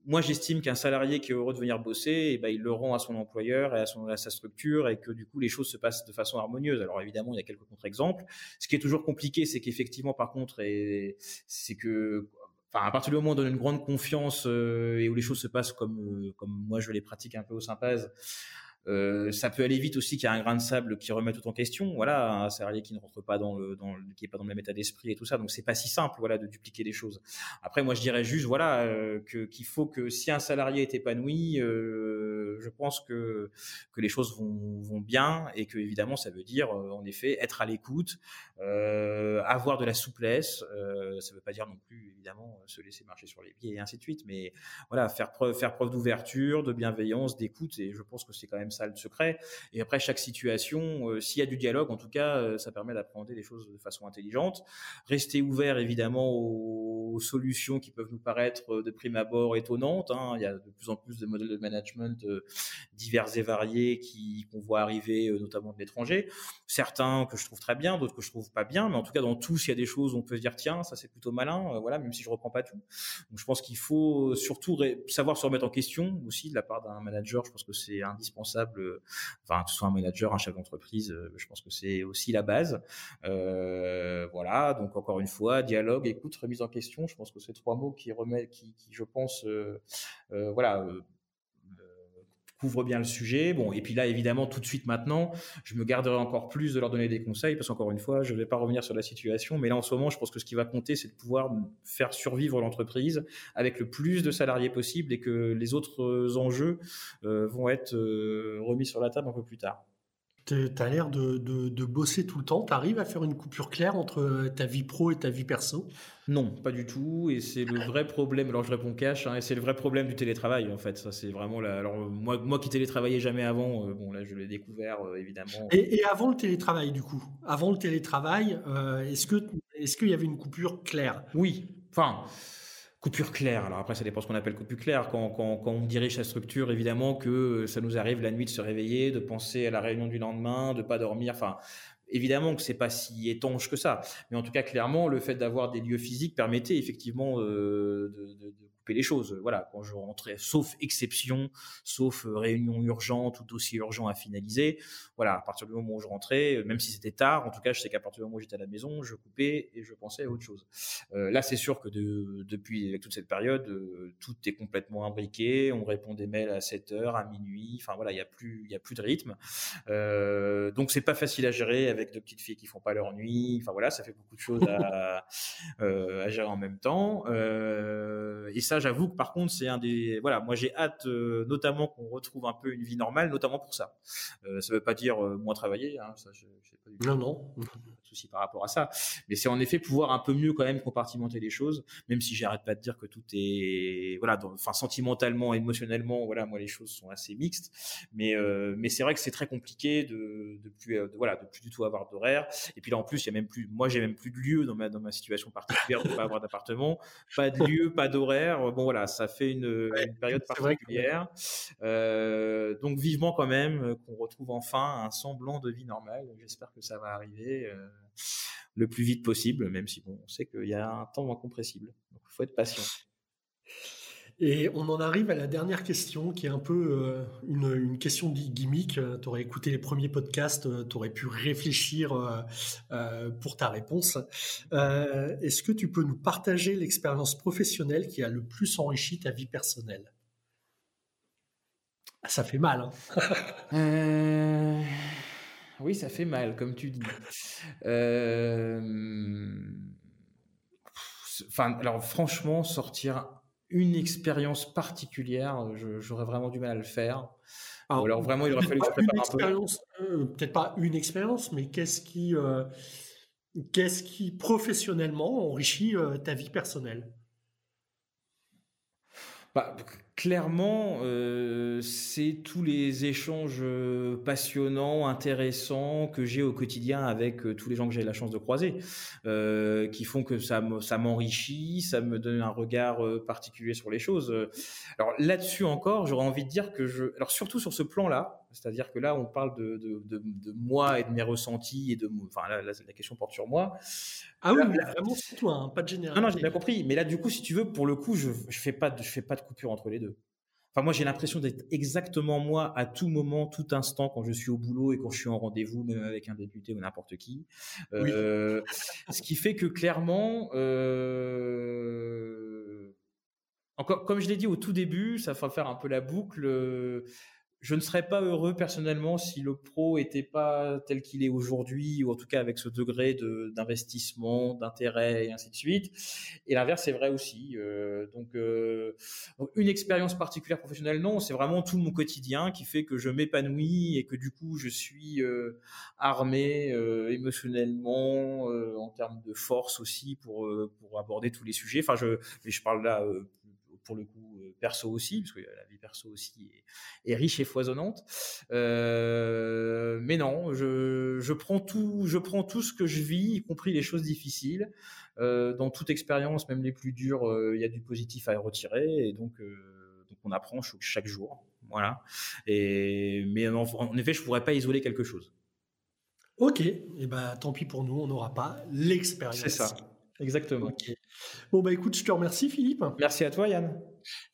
moi, j'estime qu'un salarié qui est heureux de venir bosser, eh ben, il le rend à son employeur et à, son, à sa structure, et que du coup, les choses se passent de façon harmonieuse. Alors évidemment, il y a quelques contre-exemples. Ce qui est toujours compliqué, c'est qu'effectivement, par contre, c'est que à partir du moment où on donne une grande confiance euh, et où les choses se passent comme euh, comme moi je les pratique un peu au Sympaz, euh, ça peut aller vite aussi qu'il y a un grain de sable qui remet tout en question. Voilà, un salarié qui ne rentre pas dans le, dans qui est pas dans le même état d'esprit et tout ça. Donc c'est pas si simple, voilà, de dupliquer les choses. Après, moi je dirais juste, voilà, euh, que qu'il faut que si un salarié est épanoui, euh, je pense que que les choses vont, vont bien et que évidemment ça veut dire en effet être à l'écoute, avoir de la souplesse. ça veut pas dire non plus évidemment se laisser marcher sur les pieds et ainsi de suite, mais voilà, faire preuve faire preuve d'ouverture, de bienveillance, d'écoute. Et je pense que c'est quand même ça le secret. Et après, chaque situation, euh, s'il y a du dialogue, en tout cas, euh, ça permet d'appréhender les choses de façon intelligente. Rester ouvert, évidemment, aux, solutions qui peuvent nous paraître euh, de prime abord étonnantes. Hein. Il y a de plus en plus de modèles de management divers et variés qui qu'on voit arriver, notamment de l'étranger. Certains que je trouve très bien, d'autres que je trouve pas bien, mais en tout cas, dans tous, il y a des choses on peut se dire tiens, ça c'est plutôt malin. voilà, même si je reprends pas tout. Donc je pense qu'il faut surtout savoir se remettre en question aussi de la part d'un manager. Je pense que c'est indispensable. Enfin, que ce soit un manager, un chef d'entreprise, je pense que c'est aussi la base. voilà. Donc encore une fois, dialogue, écoute, remise en question. Je pense que c'est trois mots qui remettent, qui, qui je pense, voilà couvre bien le sujet. Bon, et puis là, évidemment, tout de suite maintenant, je me garderai encore plus de leur donner des conseils parce qu'encore une fois, je ne vais pas revenir sur la situation. Mais là, en ce moment, je pense que ce qui va compter, c'est de pouvoir faire survivre l'entreprise avec le plus de salariés possible et que les autres enjeux euh, vont être euh, remis sur la table un peu plus tard. Tu as l'air de, de, bosser tout le temps. Tu arrives à faire une coupure claire entre ta vie pro et ta vie perso? Non, pas du tout. Et c'est le vrai problème. Alors je réponds cash. Hein, et c'est le vrai problème du télétravail en fait. Ça c'est vraiment la. Alors moi, moi qui télétravaillais jamais avant, euh, bon là je l'ai découvert euh, évidemment. Et, avant le télétravail du coup, avant le télétravail, euh, est-ce que est-ce qu'il y avait une coupure claire? Oui. Enfin coupure claire. Alors après, ça dépend ce qu'on appelle coupure claire. Quand, on dirige sa structure, évidemment que ça nous arrive la nuit de se réveiller, de penser à la réunion du lendemain, de pas dormir. Enfin, évidemment que c'est pas si étanche que ça. Mais en tout cas, clairement, le fait d'avoir des lieux physiques permettait effectivement euh, de les choses. Voilà, quand je rentrais, sauf exception, sauf euh, réunion urgente ou dossier urgent à finaliser. Voilà, à partir du moment où je rentrais, euh, même si c'était tard, en tout cas, je sais qu'à partir du moment où j'étais à la maison, je coupais et je pensais à autre chose. Euh, là, c'est sûr que de, depuis toute cette période, tout est complètement imbriqué. On répond des mails à 7 heures, à minuit. Enfin voilà, il y a plus, a plus de rythme. Euh, donc c'est pas facile à gérer avec deux petites filles qui font pas leur nuit. Enfin voilà, ça fait beaucoup de choses à, à gérer en même temps. et ça j'avoue que par contre, c'est un des. Voilà, moi, j'ai hâte, euh, notamment qu'on retrouve un peu une vie normale, notamment pour ça. Euh, ça ne veut pas dire euh, moins travailler. Hein, ça, je, pas non, non. Souci par rapport à ça. Mais c'est en effet pouvoir un peu mieux quand même compartimenter les choses, même si j'arrête pas de dire que tout est. Voilà, enfin, sentimentalement, émotionnellement, voilà, moi, les choses sont assez mixtes. Mais, mais c'est vrai que c'est très compliqué de, de plus, de, voilà, de plus du tout avoir d'horaire. Et puis là, en plus, il y a même plus. Moi, j'ai même plus de lieu dans ma, dans ma situation particulière de pas avoir d'appartement. Pas de lieu, pas d'horaire bon voilà, ça fait une, période particulière. Euh, donc vivement quand même euh, qu'on retrouve enfin un semblant de vie normale. J'espère que ça va arriver euh, le plus vite possible, même si bon, on sait qu'il y a un temps incompressible. Donc il faut être patient. Et on en arrive à la dernière question, qui est un peu euh, une, question gimmick. Euh, tu aurais écouté les premiers podcasts, euh, tu aurais pu réfléchir pour ta réponse. Est-ce que tu peux nous partager l'expérience professionnelle qui a le plus enrichi ta vie personnelle? Ah, Ça fait mal. Hein oui, ça fait mal, comme tu dis. Enfin, alors franchement, sortir une expérience particulière, euh, j'aurais vraiment du mal à le faire. Alors, vraiment, il aurait fallu que je prépare un peu. Euh, peut-être pas une expérience, mais qu'est-ce qui, euh, qu'est-ce qui professionnellement enrichit ta vie personnelle? Bah, clairement, euh, c'est tous les échanges euh, passionnants, intéressants que j'ai au quotidien avec euh, tous les gens que j'ai la chance de croiser, qui font que ça, m'enrichit, ça me donne un regard particulier sur les choses. Alors là-dessus encore, j'aurais envie de dire que je, alors surtout sur ce plan-là, c'est-à-dire que là, on parle de, de, de, moi et de mes ressentis et de, enfin là, la, question porte sur moi. Ah oui, mais vraiment c'est toi, hein, pas de général. Non, non, j'ai bien compris. Mais là, du coup, si tu veux, pour le coup, je, je fais pas, de, je fais pas de coupure entre les deux. Enfin, moi, j'ai l'impression d'être exactement moi à tout moment, tout instant, quand je suis au boulot et quand je suis en rendez-vous, même avec un député ou n'importe qui. Euh, ce qui fait que clairement, euh, encore, comme je l'ai dit au tout début, ça va faire un peu la boucle je ne serais pas heureux personnellement si le pro était pas tel qu'il est aujourd'hui, ou en tout cas avec ce degré d'investissement, d'intérêt et ainsi de suite. Et l'inverse c'est vrai aussi. Euh, donc, euh, une expérience particulière professionnelle, non, c'est vraiment tout mon quotidien qui fait que je m'épanouis et que du coup je suis euh, armé euh, émotionnellement, en termes de force aussi pour pour aborder tous les sujets. Enfin, je, mais je parle là pour le coup euh, perso aussi, parce que la vie perso aussi est, riche et foisonnante. Euh, mais non, je, je, prends tout, je prends tout ce que je vis, y compris les choses difficiles. Euh, dans toute expérience, même les plus dures, il y a du positif à retirer, et donc, donc on apprend chaque jour. Voilà. Et mais en, en effet, je pourrais pas isoler quelque chose. Ok, et eh ben tant pis pour nous, on n'aura pas l'expérience. C'est ça. Exactement. Bon, bah écoute, je te remercie, Philippe. Merci à toi, Yann.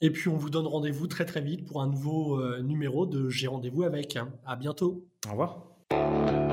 Et puis, on vous donne rendez-vous très très vite pour un nouveau numéro de J'ai rendez-vous avec. À bientôt. Au revoir.